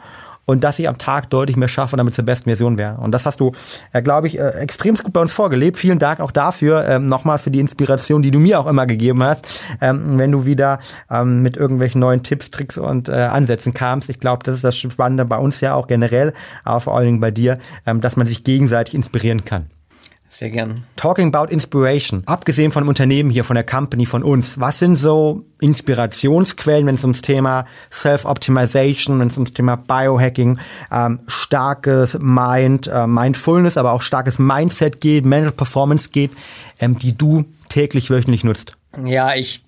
Speaker 1: und dass ich am Tag deutlich mehr schaffe, damit zur besten Version wäre. Und das hast du, äh, glaube ich, äh, extrem gut bei uns vorgelebt. Vielen Dank auch dafür, ähm, nochmal für die Inspiration, die du mir auch immer gegeben hast, ähm, wenn du wieder ähm, mit irgendwelchen neuen Tipps, Tricks und äh, Ansätzen kamst. Ich glaube, das ist das Spannende bei uns ja auch generell, aber vor allen Dingen bei dir, ähm, dass man sich gegenseitig inspirieren kann.
Speaker 2: Sehr gern.
Speaker 1: Talking about Inspiration. Abgesehen von Unternehmen hier, von der Company, von uns. Was sind so Inspirationsquellen, wenn es ums Thema Self-Optimization, wenn es ums Thema Biohacking, ähm, starkes Mind, äh, Mindfulness, aber auch starkes Mindset geht, Mental Performance geht, ähm, die du täglich, wöchentlich nutzt?
Speaker 2: Ja, ich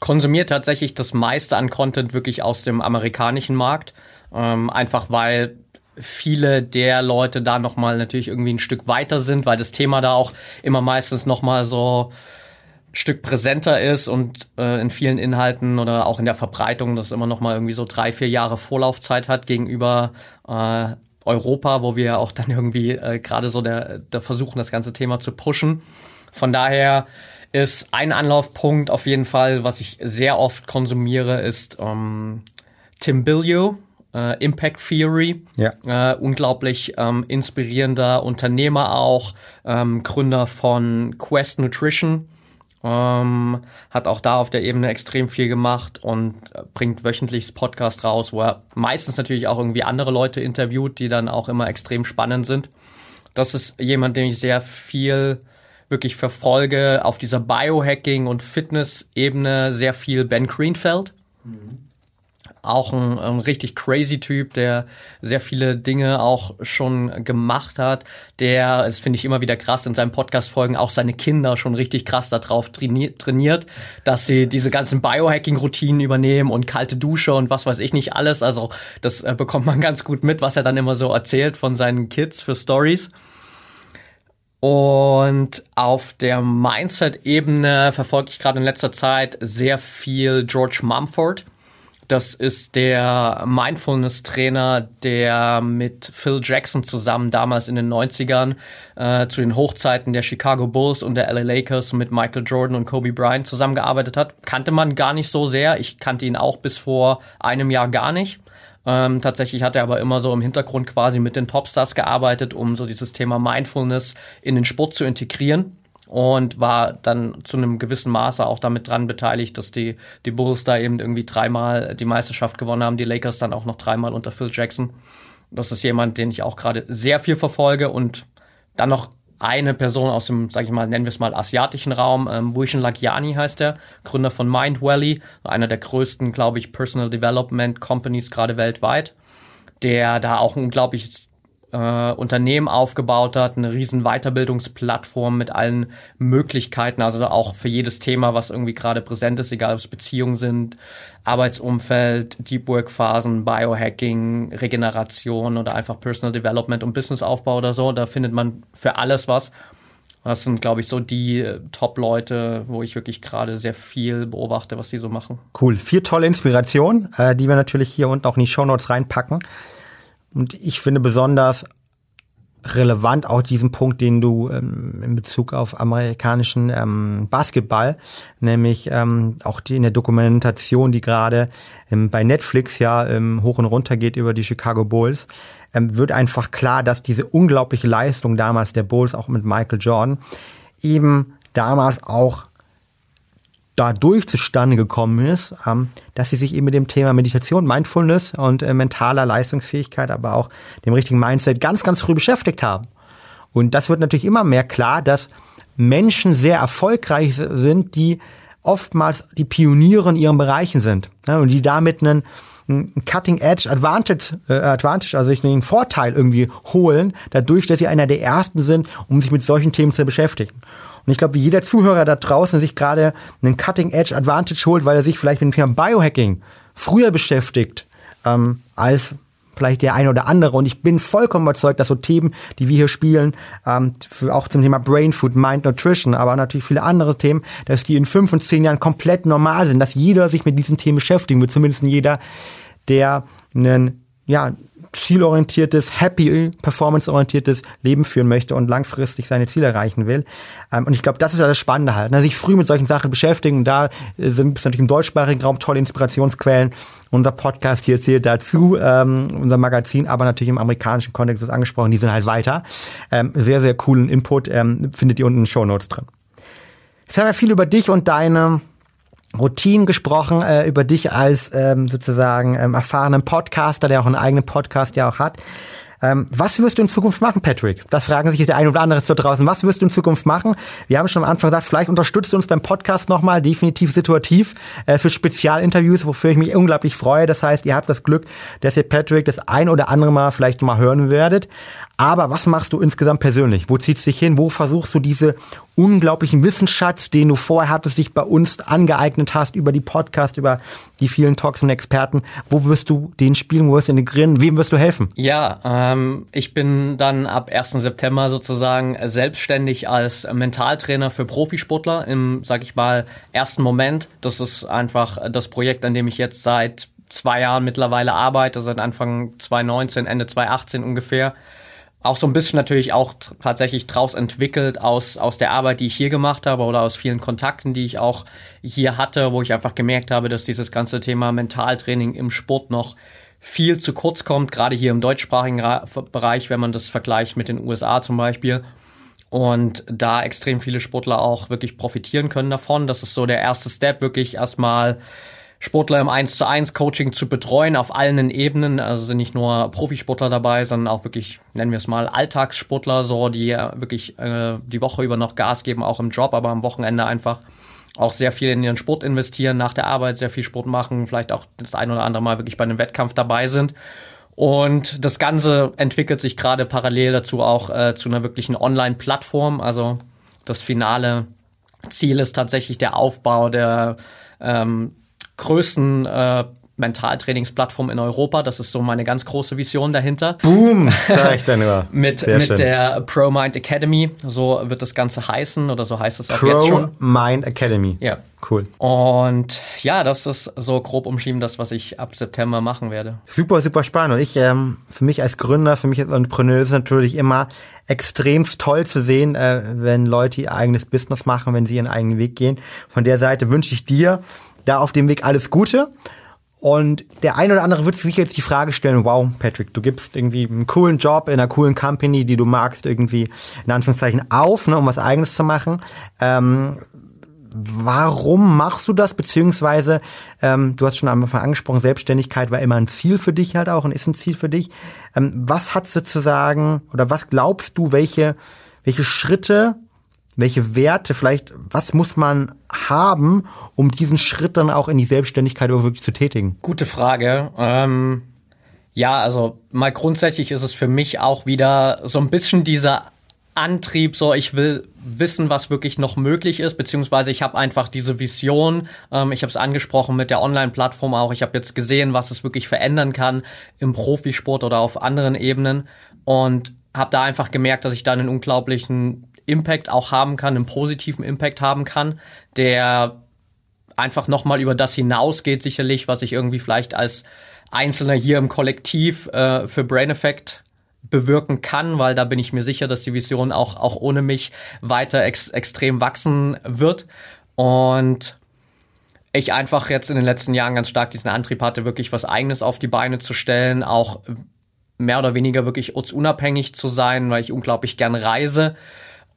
Speaker 2: konsumiere tatsächlich das meiste an Content wirklich aus dem amerikanischen Markt. Ähm, einfach weil viele der Leute da nochmal natürlich irgendwie ein Stück weiter sind, weil das Thema da auch immer meistens nochmal so ein Stück präsenter ist und äh, in vielen Inhalten oder auch in der Verbreitung das immer nochmal irgendwie so drei, vier Jahre Vorlaufzeit hat gegenüber äh, Europa, wo wir auch dann irgendwie äh, gerade so der, der versuchen, das ganze Thema zu pushen. Von daher ist ein Anlaufpunkt auf jeden Fall, was ich sehr oft konsumiere, ist ähm, Tim Billio, äh, Impact Theory. Ja. Äh, unglaublich ähm, inspirierender Unternehmer auch, ähm, Gründer von Quest Nutrition. Ähm, hat auch da auf der Ebene extrem viel gemacht und äh, bringt wöchentlich Podcast raus, wo er meistens natürlich auch irgendwie andere Leute interviewt, die dann auch immer extrem spannend sind. Das ist jemand, den ich sehr viel wirklich verfolge auf dieser Biohacking und Fitness-Ebene sehr viel Ben Greenfeld. Mhm auch ein, ein richtig crazy Typ, der sehr viele Dinge auch schon gemacht hat, der, das finde ich immer wieder krass, in seinen Podcast-Folgen auch seine Kinder schon richtig krass darauf trainiert, trainiert, dass sie diese ganzen Biohacking-Routinen übernehmen und kalte Dusche und was weiß ich nicht alles. Also das äh, bekommt man ganz gut mit, was er dann immer so erzählt von seinen Kids für Stories. Und auf der Mindset-Ebene verfolge ich gerade in letzter Zeit sehr viel George Mumford das ist der Mindfulness-Trainer, der mit Phil Jackson zusammen damals in den 90ern äh, zu den Hochzeiten der Chicago Bulls und der LA Lakers mit Michael Jordan und Kobe Bryant zusammengearbeitet hat. Kannte man gar nicht so sehr. Ich kannte ihn auch bis vor einem Jahr gar nicht. Ähm, tatsächlich hat er aber immer so im Hintergrund quasi mit den Topstars gearbeitet, um so dieses Thema Mindfulness in den Sport zu integrieren und war dann zu einem gewissen Maße auch damit dran beteiligt, dass die, die Bulls da eben irgendwie dreimal die Meisterschaft gewonnen haben, die Lakers dann auch noch dreimal unter Phil Jackson. Das ist jemand, den ich auch gerade sehr viel verfolge und dann noch eine Person aus dem, sag ich mal, nennen wir es mal asiatischen Raum, ähm, Vishen Lakiani heißt er, Gründer von Mind Valley, einer der größten, glaube ich, Personal Development Companies gerade weltweit, der da auch unglaublich äh, Unternehmen aufgebaut hat, eine riesen Weiterbildungsplattform mit allen Möglichkeiten, also auch für jedes Thema, was irgendwie gerade präsent ist, egal ob es Beziehungen sind, Arbeitsumfeld, Deep Work Phasen, Biohacking, Regeneration oder einfach Personal Development und Businessaufbau oder so, da findet man für alles was. Das sind, glaube ich, so die äh, Top-Leute, wo ich wirklich gerade sehr viel beobachte, was die so machen.
Speaker 1: Cool. Vier tolle Inspirationen, äh, die wir natürlich hier unten auch in die Show Notes reinpacken. Und ich finde besonders relevant auch diesen Punkt, den du ähm, in Bezug auf amerikanischen ähm, Basketball, nämlich ähm, auch die in der Dokumentation, die gerade ähm, bei Netflix ja ähm, hoch und runter geht über die Chicago Bulls, ähm, wird einfach klar, dass diese unglaubliche Leistung damals der Bulls, auch mit Michael Jordan, eben damals auch dadurch zustande gekommen ist, ähm, dass sie sich eben mit dem Thema Meditation, Mindfulness und äh, mentaler Leistungsfähigkeit, aber auch dem richtigen Mindset ganz, ganz früh beschäftigt haben. Und das wird natürlich immer mehr klar, dass Menschen sehr erfolgreich sind, die oftmals die Pioniere in ihren Bereichen sind ja, und die damit einen Cutting Edge Advantage, äh, Advantage, also sich einen Vorteil irgendwie holen, dadurch, dass sie einer der ersten sind, um sich mit solchen Themen zu beschäftigen. Und ich glaube, wie jeder Zuhörer da draußen sich gerade einen Cutting-Edge Advantage holt, weil er sich vielleicht mit dem Thema Biohacking früher beschäftigt ähm, als vielleicht der eine oder andere. Und ich bin vollkommen überzeugt, dass so Themen, die wir hier spielen, ähm, auch zum Thema Brain Food, Mind Nutrition, aber natürlich viele andere Themen, dass die in fünf und zehn Jahren komplett normal sind, dass jeder sich mit diesen Themen beschäftigen wird, zumindest jeder, der einen ja, zielorientiertes, happy, performanceorientiertes Leben führen möchte und langfristig seine Ziele erreichen will. Ähm, und ich glaube, das ist ja das Spannende halt. Ne? Sich früh mit solchen Sachen beschäftigen. Da äh, sind natürlich im deutschsprachigen Raum tolle Inspirationsquellen. Unser Podcast hier zählt dazu, ähm, unser Magazin, aber natürlich im amerikanischen Kontext ist angesprochen, die sind halt weiter. Ähm, sehr, sehr coolen Input ähm, findet ihr unten in den Show Notes drin. Jetzt haben wir viel über dich und deine Routinen gesprochen, äh, über dich als ähm, sozusagen ähm, erfahrenen Podcaster, der auch einen eigenen Podcast ja auch hat. Ähm, was wirst du in Zukunft machen, Patrick? Das fragen sich der ein oder andere da draußen. Was wirst du in Zukunft machen? Wir haben schon am Anfang gesagt, vielleicht unterstützt du uns beim Podcast nochmal, definitiv situativ, äh, für Spezialinterviews, wofür ich mich unglaublich freue. Das heißt, ihr habt das Glück, dass ihr Patrick das ein oder andere Mal vielleicht mal hören werdet. Aber was machst du insgesamt persönlich? Wo zieht es dich hin? Wo versuchst du diese unglaublichen Wissensschatz, den du vorher hattest, dich bei uns angeeignet hast, über die Podcast, über die vielen Talks und Experten, wo wirst du den spielen, wo wirst du integrieren, wem wirst du helfen?
Speaker 2: Ja, ähm, ich bin dann ab 1. September sozusagen selbstständig als Mentaltrainer für Profisportler im, sag ich mal, ersten Moment. Das ist einfach das Projekt, an dem ich jetzt seit zwei Jahren mittlerweile arbeite, seit Anfang 2019, Ende 2018 ungefähr auch so ein bisschen natürlich auch tatsächlich draus entwickelt aus, aus der Arbeit, die ich hier gemacht habe oder aus vielen Kontakten, die ich auch hier hatte, wo ich einfach gemerkt habe, dass dieses ganze Thema Mentaltraining im Sport noch viel zu kurz kommt, gerade hier im deutschsprachigen Bereich, wenn man das vergleicht mit den USA zum Beispiel. Und da extrem viele Sportler auch wirklich profitieren können davon. Das ist so der erste Step, wirklich erstmal Sportler im 1 zu 1 Coaching zu betreuen auf allen Ebenen. Also sind nicht nur Profisportler dabei, sondern auch wirklich, nennen wir es mal, Alltagssportler, so die wirklich äh, die Woche über noch Gas geben, auch im Job, aber am Wochenende einfach auch sehr viel in ihren Sport investieren, nach der Arbeit sehr viel Sport machen, vielleicht auch das ein oder andere Mal wirklich bei einem Wettkampf dabei sind. Und das Ganze entwickelt sich gerade parallel dazu auch äh, zu einer wirklichen Online-Plattform. Also das finale Ziel ist tatsächlich der Aufbau der ähm, größten äh, Mentaltrainingsplattform in Europa. Das ist so meine ganz große Vision dahinter.
Speaker 1: Boom! Sag ich dann nur.
Speaker 2: mit mit der Pro Mind Academy. So wird das Ganze heißen oder so heißt es auch Pro jetzt schon.
Speaker 1: Pro Mind Academy.
Speaker 2: Ja. Cool. Und ja, das ist so grob umschrieben das, was ich ab September machen werde.
Speaker 1: Super, super spannend. Und ich, ähm, für mich als Gründer, für mich als Entrepreneur ist es natürlich immer extremst toll zu sehen, äh, wenn Leute ihr eigenes Business machen, wenn sie ihren eigenen Weg gehen. Von der Seite wünsche ich dir, da auf dem Weg alles Gute. Und der eine oder andere wird sich jetzt die Frage stellen, wow, Patrick, du gibst irgendwie einen coolen Job in einer coolen Company, die du magst, irgendwie in Anführungszeichen auf, ne, um was eigenes zu machen. Ähm, warum machst du das? Beziehungsweise, ähm, du hast schon am Anfang angesprochen, Selbstständigkeit war immer ein Ziel für dich halt auch und ist ein Ziel für dich. Ähm, was hat sozusagen, oder was glaubst du, welche, welche Schritte welche Werte, vielleicht, was muss man haben, um diesen Schritt dann auch in die Selbstständigkeit wirklich zu tätigen?
Speaker 2: Gute Frage. Ähm, ja, also mal grundsätzlich ist es für mich auch wieder so ein bisschen dieser Antrieb, so ich will wissen, was wirklich noch möglich ist, beziehungsweise ich habe einfach diese Vision, ähm, ich habe es angesprochen mit der Online-Plattform auch, ich habe jetzt gesehen, was es wirklich verändern kann im Profisport oder auf anderen Ebenen und habe da einfach gemerkt, dass ich da einen unglaublichen Impact auch haben kann, einen positiven Impact haben kann, der einfach nochmal über das hinausgeht, sicherlich, was ich irgendwie vielleicht als Einzelner hier im Kollektiv äh, für Brain Effect bewirken kann, weil da bin ich mir sicher, dass die Vision auch, auch ohne mich weiter ex extrem wachsen wird. Und ich einfach jetzt in den letzten Jahren ganz stark diesen Antrieb hatte, wirklich was eigenes auf die Beine zu stellen, auch mehr oder weniger wirklich unabhängig zu sein, weil ich unglaublich gern reise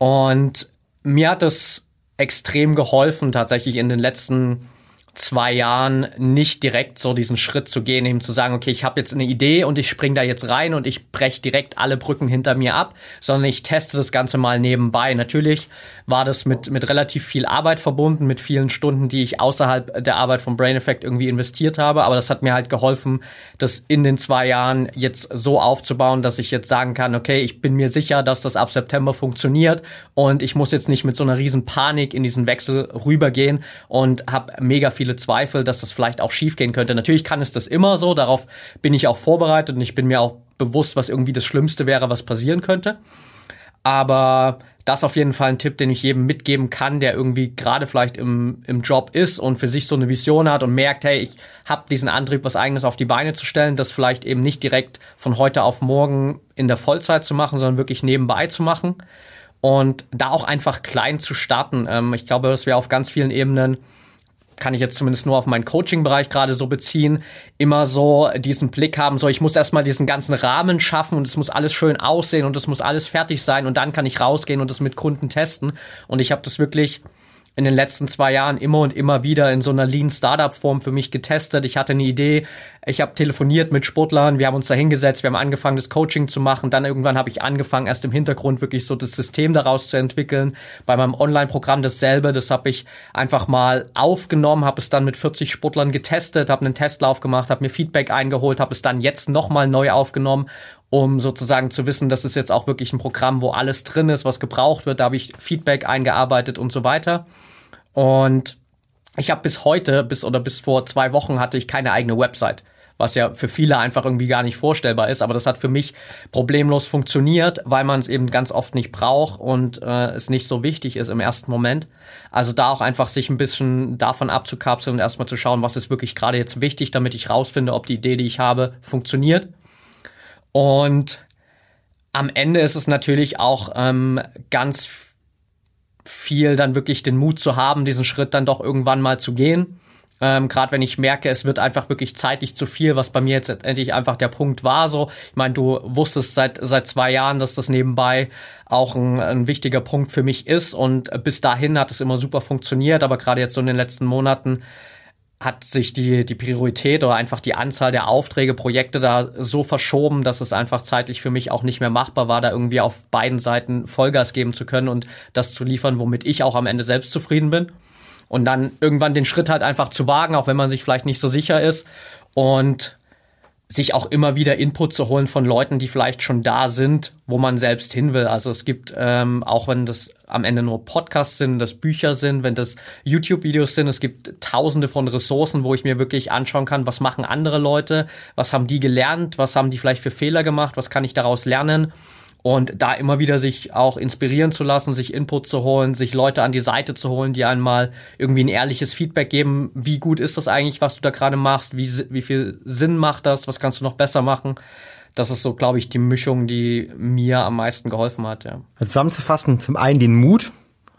Speaker 2: und mir hat es extrem geholfen, tatsächlich in den letzten zwei Jahren nicht direkt so diesen Schritt zu gehen, eben zu sagen, okay, ich habe jetzt eine Idee und ich spring da jetzt rein und ich breche direkt alle Brücken hinter mir ab, sondern ich teste das Ganze mal nebenbei. Natürlich war das mit, mit relativ viel Arbeit verbunden, mit vielen Stunden, die ich außerhalb der Arbeit von Brain Effect irgendwie investiert habe, aber das hat mir halt geholfen, das in den zwei Jahren jetzt so aufzubauen, dass ich jetzt sagen kann, okay, ich bin mir sicher, dass das ab September funktioniert und ich muss jetzt nicht mit so einer riesen Panik in diesen Wechsel rübergehen und habe mega viel viele Zweifel, dass das vielleicht auch schiefgehen könnte. Natürlich kann es das immer so, darauf bin ich auch vorbereitet und ich bin mir auch bewusst, was irgendwie das Schlimmste wäre, was passieren könnte. Aber das auf jeden Fall ein Tipp, den ich jedem mitgeben kann, der irgendwie gerade vielleicht im, im Job ist und für sich so eine Vision hat und merkt, hey, ich habe diesen Antrieb, was eigenes auf die Beine zu stellen, das vielleicht eben nicht direkt von heute auf morgen in der Vollzeit zu machen, sondern wirklich nebenbei zu machen und da auch einfach klein zu starten. Ähm, ich glaube, dass wir auf ganz vielen Ebenen kann ich jetzt zumindest nur auf meinen Coaching-Bereich gerade so beziehen, immer so diesen Blick haben, so ich muss erstmal diesen ganzen Rahmen schaffen und es muss alles schön aussehen und es muss alles fertig sein und dann kann ich rausgehen und das mit Kunden testen. Und ich habe das wirklich in den letzten zwei Jahren immer und immer wieder in so einer Lean Startup Form für mich getestet. Ich hatte eine Idee, ich habe telefoniert mit Sportlern, wir haben uns da hingesetzt, wir haben angefangen, das Coaching zu machen. Dann irgendwann habe ich angefangen, erst im Hintergrund wirklich so das System daraus zu entwickeln. Bei meinem Online-Programm dasselbe, das habe ich einfach mal aufgenommen, habe es dann mit 40 Sportlern getestet, habe einen Testlauf gemacht, habe mir Feedback eingeholt, habe es dann jetzt nochmal neu aufgenommen um sozusagen zu wissen, das ist jetzt auch wirklich ein Programm, wo alles drin ist, was gebraucht wird. Da habe ich Feedback eingearbeitet und so weiter. Und ich habe bis heute, bis oder bis vor zwei Wochen hatte ich keine eigene Website was ja für viele einfach irgendwie gar nicht vorstellbar ist. Aber das hat für mich problemlos funktioniert, weil man es eben ganz oft nicht braucht und äh, es nicht so wichtig ist im ersten Moment. Also da auch einfach sich ein bisschen davon abzukapseln und erstmal zu schauen, was ist wirklich gerade jetzt wichtig, damit ich rausfinde, ob die Idee, die ich habe, funktioniert. Und am Ende ist es natürlich auch ähm, ganz viel dann wirklich den Mut zu haben, diesen Schritt dann doch irgendwann mal zu gehen. Ähm, Gerade wenn ich merke, es wird einfach wirklich zeitlich zu viel, was bei mir jetzt endlich einfach der Punkt war. So, ich meine, du wusstest seit seit zwei Jahren, dass das nebenbei auch ein, ein wichtiger Punkt für mich ist und bis dahin hat es immer super funktioniert, aber gerade jetzt so in den letzten Monaten hat sich die, die Priorität oder einfach die Anzahl der Aufträge, Projekte da so verschoben, dass es einfach zeitlich für mich auch nicht mehr machbar war, da irgendwie auf beiden Seiten Vollgas geben zu können und das zu liefern, womit ich auch am Ende selbst zufrieden bin. Und dann irgendwann den Schritt halt einfach zu wagen, auch wenn man sich vielleicht nicht so sicher ist. Und sich auch immer wieder Input zu holen von Leuten, die vielleicht schon da sind, wo man selbst hin will. Also es gibt, ähm, auch wenn das am Ende nur Podcasts sind, das Bücher sind, wenn das YouTube-Videos sind, es gibt tausende von Ressourcen, wo ich mir wirklich anschauen kann, was machen andere Leute, was haben die gelernt, was haben die vielleicht für Fehler gemacht, was kann ich daraus lernen und da immer wieder sich auch inspirieren zu lassen, sich Input zu holen, sich Leute an die Seite zu holen, die einmal irgendwie ein ehrliches Feedback geben, wie gut ist das eigentlich, was du da gerade machst, wie, wie viel Sinn macht das, was kannst du noch besser machen. Das ist so, glaube ich, die Mischung, die mir am meisten geholfen hat. Ja.
Speaker 1: Also zusammenzufassen, zum einen den Mut,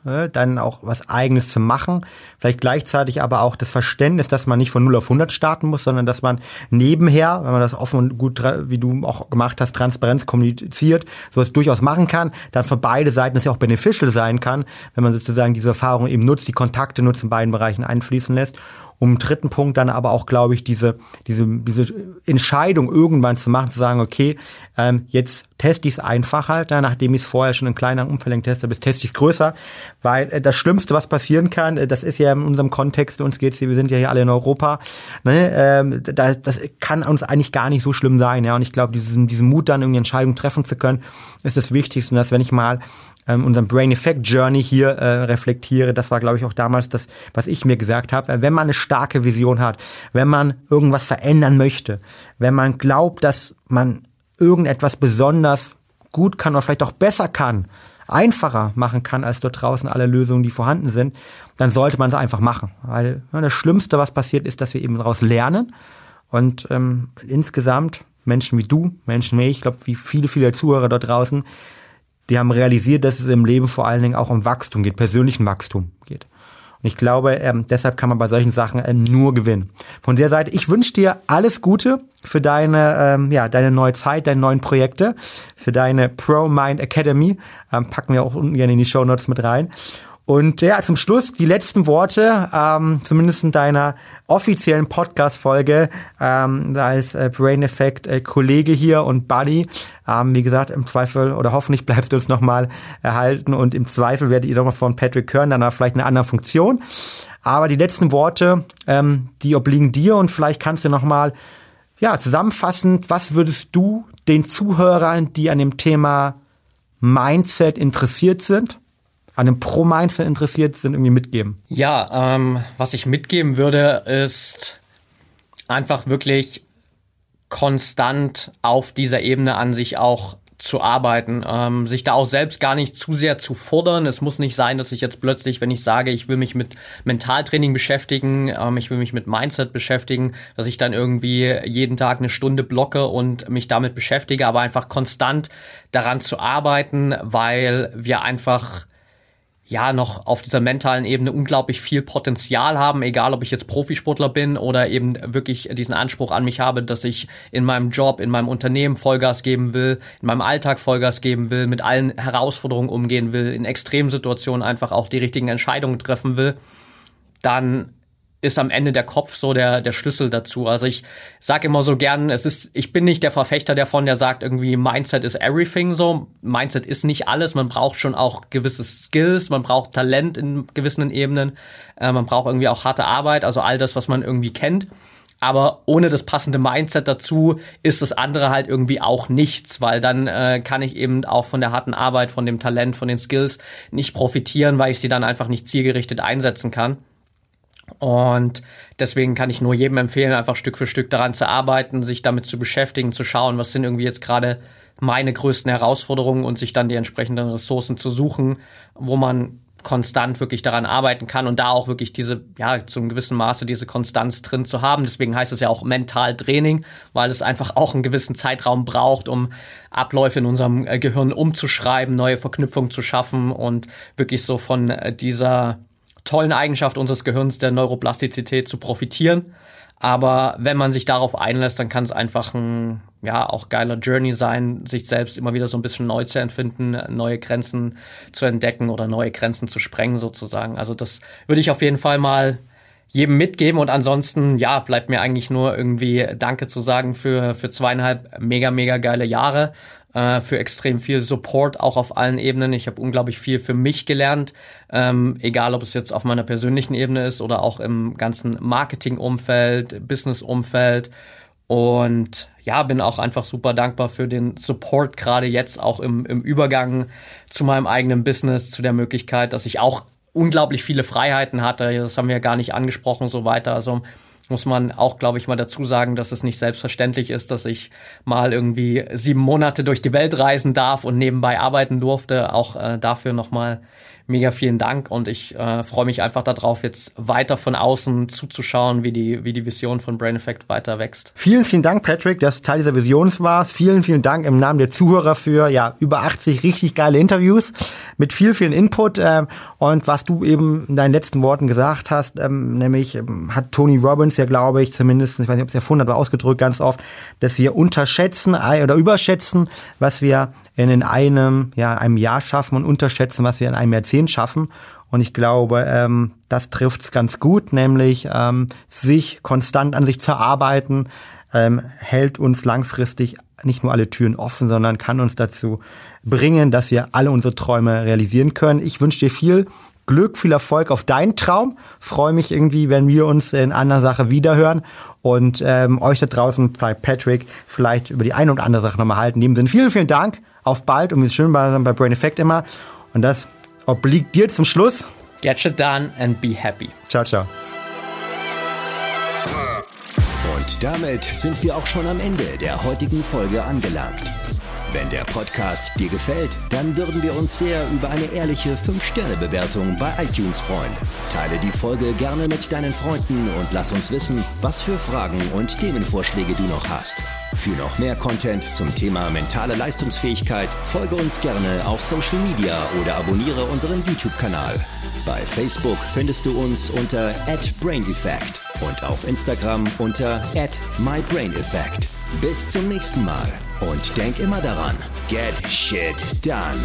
Speaker 1: dann auch was Eigenes zu machen. Vielleicht gleichzeitig aber auch das Verständnis, dass man nicht von 0 auf 100 starten muss, sondern dass man nebenher, wenn man das offen und gut, wie du auch gemacht hast, Transparenz kommuniziert, sowas durchaus machen kann, dann für beide Seiten es ja auch beneficial sein kann, wenn man sozusagen diese Erfahrung eben nutzt, die Kontakte nutzt, in beiden Bereichen einfließen lässt um im dritten Punkt dann aber auch, glaube ich, diese, diese, diese Entscheidung irgendwann zu machen, zu sagen, okay, ähm, jetzt teste ich es einfach halt, ja, nachdem ich es vorher schon in kleineren Umfällen teste, bis teste ich es größer, weil äh, das Schlimmste, was passieren kann, äh, das ist ja in unserem Kontext, uns geht's hier, wir sind ja hier alle in Europa, ne, ähm, da, das kann uns eigentlich gar nicht so schlimm sein, ja, und ich glaube, diesen, diesen Mut dann irgendwie Entscheidungen treffen zu können, ist das Wichtigste, dass wenn ich mal ähm, unseren Brain Effect Journey hier äh, reflektiere. Das war, glaube ich, auch damals das, was ich mir gesagt habe. Wenn man eine starke Vision hat, wenn man irgendwas verändern möchte, wenn man glaubt, dass man irgendetwas besonders gut kann oder vielleicht auch besser kann, einfacher machen kann als dort draußen alle Lösungen, die vorhanden sind, dann sollte man es einfach machen. Weil ja, das Schlimmste, was passiert, ist, dass wir eben daraus lernen und ähm, insgesamt Menschen wie du, Menschen wie ich, ich glaube, wie viele, viele Zuhörer dort draußen, die haben realisiert, dass es im Leben vor allen Dingen auch um Wachstum geht, persönlichen Wachstum geht. Und ich glaube, ähm, deshalb kann man bei solchen Sachen ähm, nur gewinnen. Von der Seite, ich wünsche dir alles Gute für deine, ähm, ja, deine neue Zeit, deine neuen Projekte, für deine Pro Mind Academy. Ähm, packen wir auch unten gerne in die Show Notes mit rein. Und ja, zum Schluss die letzten Worte, ähm, zumindest in deiner offiziellen Podcast-Folge ähm, als äh, Brain Effect äh, Kollege hier und Buddy. Ähm, wie gesagt, im Zweifel oder hoffentlich bleibst du uns nochmal erhalten und im Zweifel werdet ihr nochmal von Patrick hören, dann vielleicht eine andere Funktion. Aber die letzten Worte, ähm, die obliegen dir und vielleicht kannst du nochmal ja, zusammenfassend, was würdest du den Zuhörern, die an dem Thema Mindset interessiert sind, an dem Pro-Mindset interessiert sind, irgendwie mitgeben?
Speaker 2: Ja, ähm, was ich mitgeben würde, ist einfach wirklich konstant auf dieser Ebene an sich auch zu arbeiten, ähm, sich da auch selbst gar nicht zu sehr zu fordern. Es muss nicht sein, dass ich jetzt plötzlich, wenn ich sage, ich will mich mit Mentaltraining beschäftigen, ähm, ich will mich mit Mindset beschäftigen, dass ich dann irgendwie jeden Tag eine Stunde blocke und mich damit beschäftige, aber einfach konstant daran zu arbeiten, weil wir einfach ja noch auf dieser mentalen Ebene unglaublich viel Potenzial haben, egal ob ich jetzt Profisportler bin oder eben wirklich diesen Anspruch an mich habe, dass ich in meinem Job, in meinem Unternehmen Vollgas geben will, in meinem Alltag Vollgas geben will, mit allen Herausforderungen umgehen will, in Extremsituationen einfach auch die richtigen Entscheidungen treffen will, dann ist am Ende der Kopf so der, der Schlüssel dazu. Also ich sage immer so gern, es ist, ich bin nicht der Verfechter davon, der sagt irgendwie Mindset is everything so. Mindset ist nicht alles. Man braucht schon auch gewisse Skills, man braucht Talent in gewissen Ebenen, äh, man braucht irgendwie auch harte Arbeit, also all das, was man irgendwie kennt. Aber ohne das passende Mindset dazu ist das andere halt irgendwie auch nichts, weil dann äh, kann ich eben auch von der harten Arbeit, von dem Talent, von den Skills nicht profitieren, weil ich sie dann einfach nicht zielgerichtet einsetzen kann. Und deswegen kann ich nur jedem empfehlen, einfach Stück für Stück daran zu arbeiten, sich damit zu beschäftigen, zu schauen, was sind irgendwie jetzt gerade meine größten Herausforderungen und sich dann die entsprechenden Ressourcen zu suchen, wo man konstant wirklich daran arbeiten kann und da auch wirklich diese, ja, zu einem gewissen Maße diese Konstanz drin zu haben. Deswegen heißt es ja auch mental Training, weil es einfach auch einen gewissen Zeitraum braucht, um Abläufe in unserem äh, Gehirn umzuschreiben, neue Verknüpfungen zu schaffen und wirklich so von äh, dieser tollen Eigenschaft unseres Gehirns, der Neuroplastizität, zu profitieren. Aber wenn man sich darauf einlässt, dann kann es einfach ein, ja, auch geiler Journey sein, sich selbst immer wieder so ein bisschen neu zu empfinden, neue Grenzen zu entdecken oder neue Grenzen zu sprengen sozusagen. Also das würde ich auf jeden Fall mal jedem mitgeben und ansonsten, ja, bleibt mir eigentlich nur irgendwie Danke zu sagen für, für zweieinhalb mega, mega geile Jahre äh, für extrem viel Support, auch auf allen Ebenen. Ich habe unglaublich viel für mich gelernt, ähm, egal ob es jetzt auf meiner persönlichen Ebene ist oder auch im ganzen Marketing-Umfeld, Business-Umfeld. Und ja, bin auch einfach super dankbar für den Support, gerade jetzt auch im, im Übergang zu meinem eigenen Business, zu der Möglichkeit, dass ich auch unglaublich viele Freiheiten hatte. Das haben wir ja gar nicht angesprochen, so weiter. Also muss man auch, glaube ich, mal dazu sagen, dass es nicht selbstverständlich ist, dass ich mal irgendwie sieben Monate durch die Welt reisen darf und nebenbei arbeiten durfte. Auch äh, dafür nochmal mega vielen Dank und ich äh, freue mich einfach darauf, jetzt weiter von außen zuzuschauen, wie die, wie die Vision von Brain Effect weiter wächst.
Speaker 1: Vielen, vielen Dank, Patrick, dass du Teil dieser Vision warst. Vielen, vielen Dank im Namen der Zuhörer für ja über 80 richtig geile Interviews mit viel, vielen Input. Äh, und was du eben in deinen letzten Worten gesagt hast, ähm, nämlich ähm, hat Tony Robbins ja, glaube ich, zumindest, ich weiß nicht, ob es erfunden hat, aber ausgedrückt ganz oft, dass wir unterschätzen oder überschätzen, was wir in einem, ja, einem Jahr schaffen und unterschätzen, was wir in einem Jahrzehnt schaffen. Und ich glaube, ähm, das trifft es ganz gut, nämlich ähm, sich konstant an sich zu arbeiten, ähm, hält uns langfristig nicht nur alle Türen offen, sondern kann uns dazu bringen, dass wir alle unsere Träume realisieren können. Ich wünsche dir viel Glück, viel Erfolg auf deinen Traum. Freue mich irgendwie, wenn wir uns in einer Sache wiederhören und ähm, euch da draußen bei Patrick vielleicht über die eine oder andere Sache nochmal halten. In dem Sinne, vielen, vielen Dank. Auf bald und wie es schön bei, bei Brain Effect immer. Und das obliegt dir zum Schluss.
Speaker 2: Get shit done and be happy.
Speaker 1: Ciao, ciao.
Speaker 3: Und damit sind wir auch schon am Ende der heutigen Folge angelangt. Wenn der Podcast dir gefällt, dann würden wir uns sehr über eine ehrliche 5-Sterne-Bewertung bei iTunes freuen. Teile die Folge gerne mit deinen Freunden und lass uns wissen, was für Fragen und Themenvorschläge du noch hast. Für noch mehr Content zum Thema mentale Leistungsfähigkeit folge uns gerne auf Social Media oder abonniere unseren YouTube-Kanal. Bei Facebook findest du uns unter @braineffect und auf Instagram unter @mybraineffect. Bis zum nächsten Mal und denk immer daran, get shit done.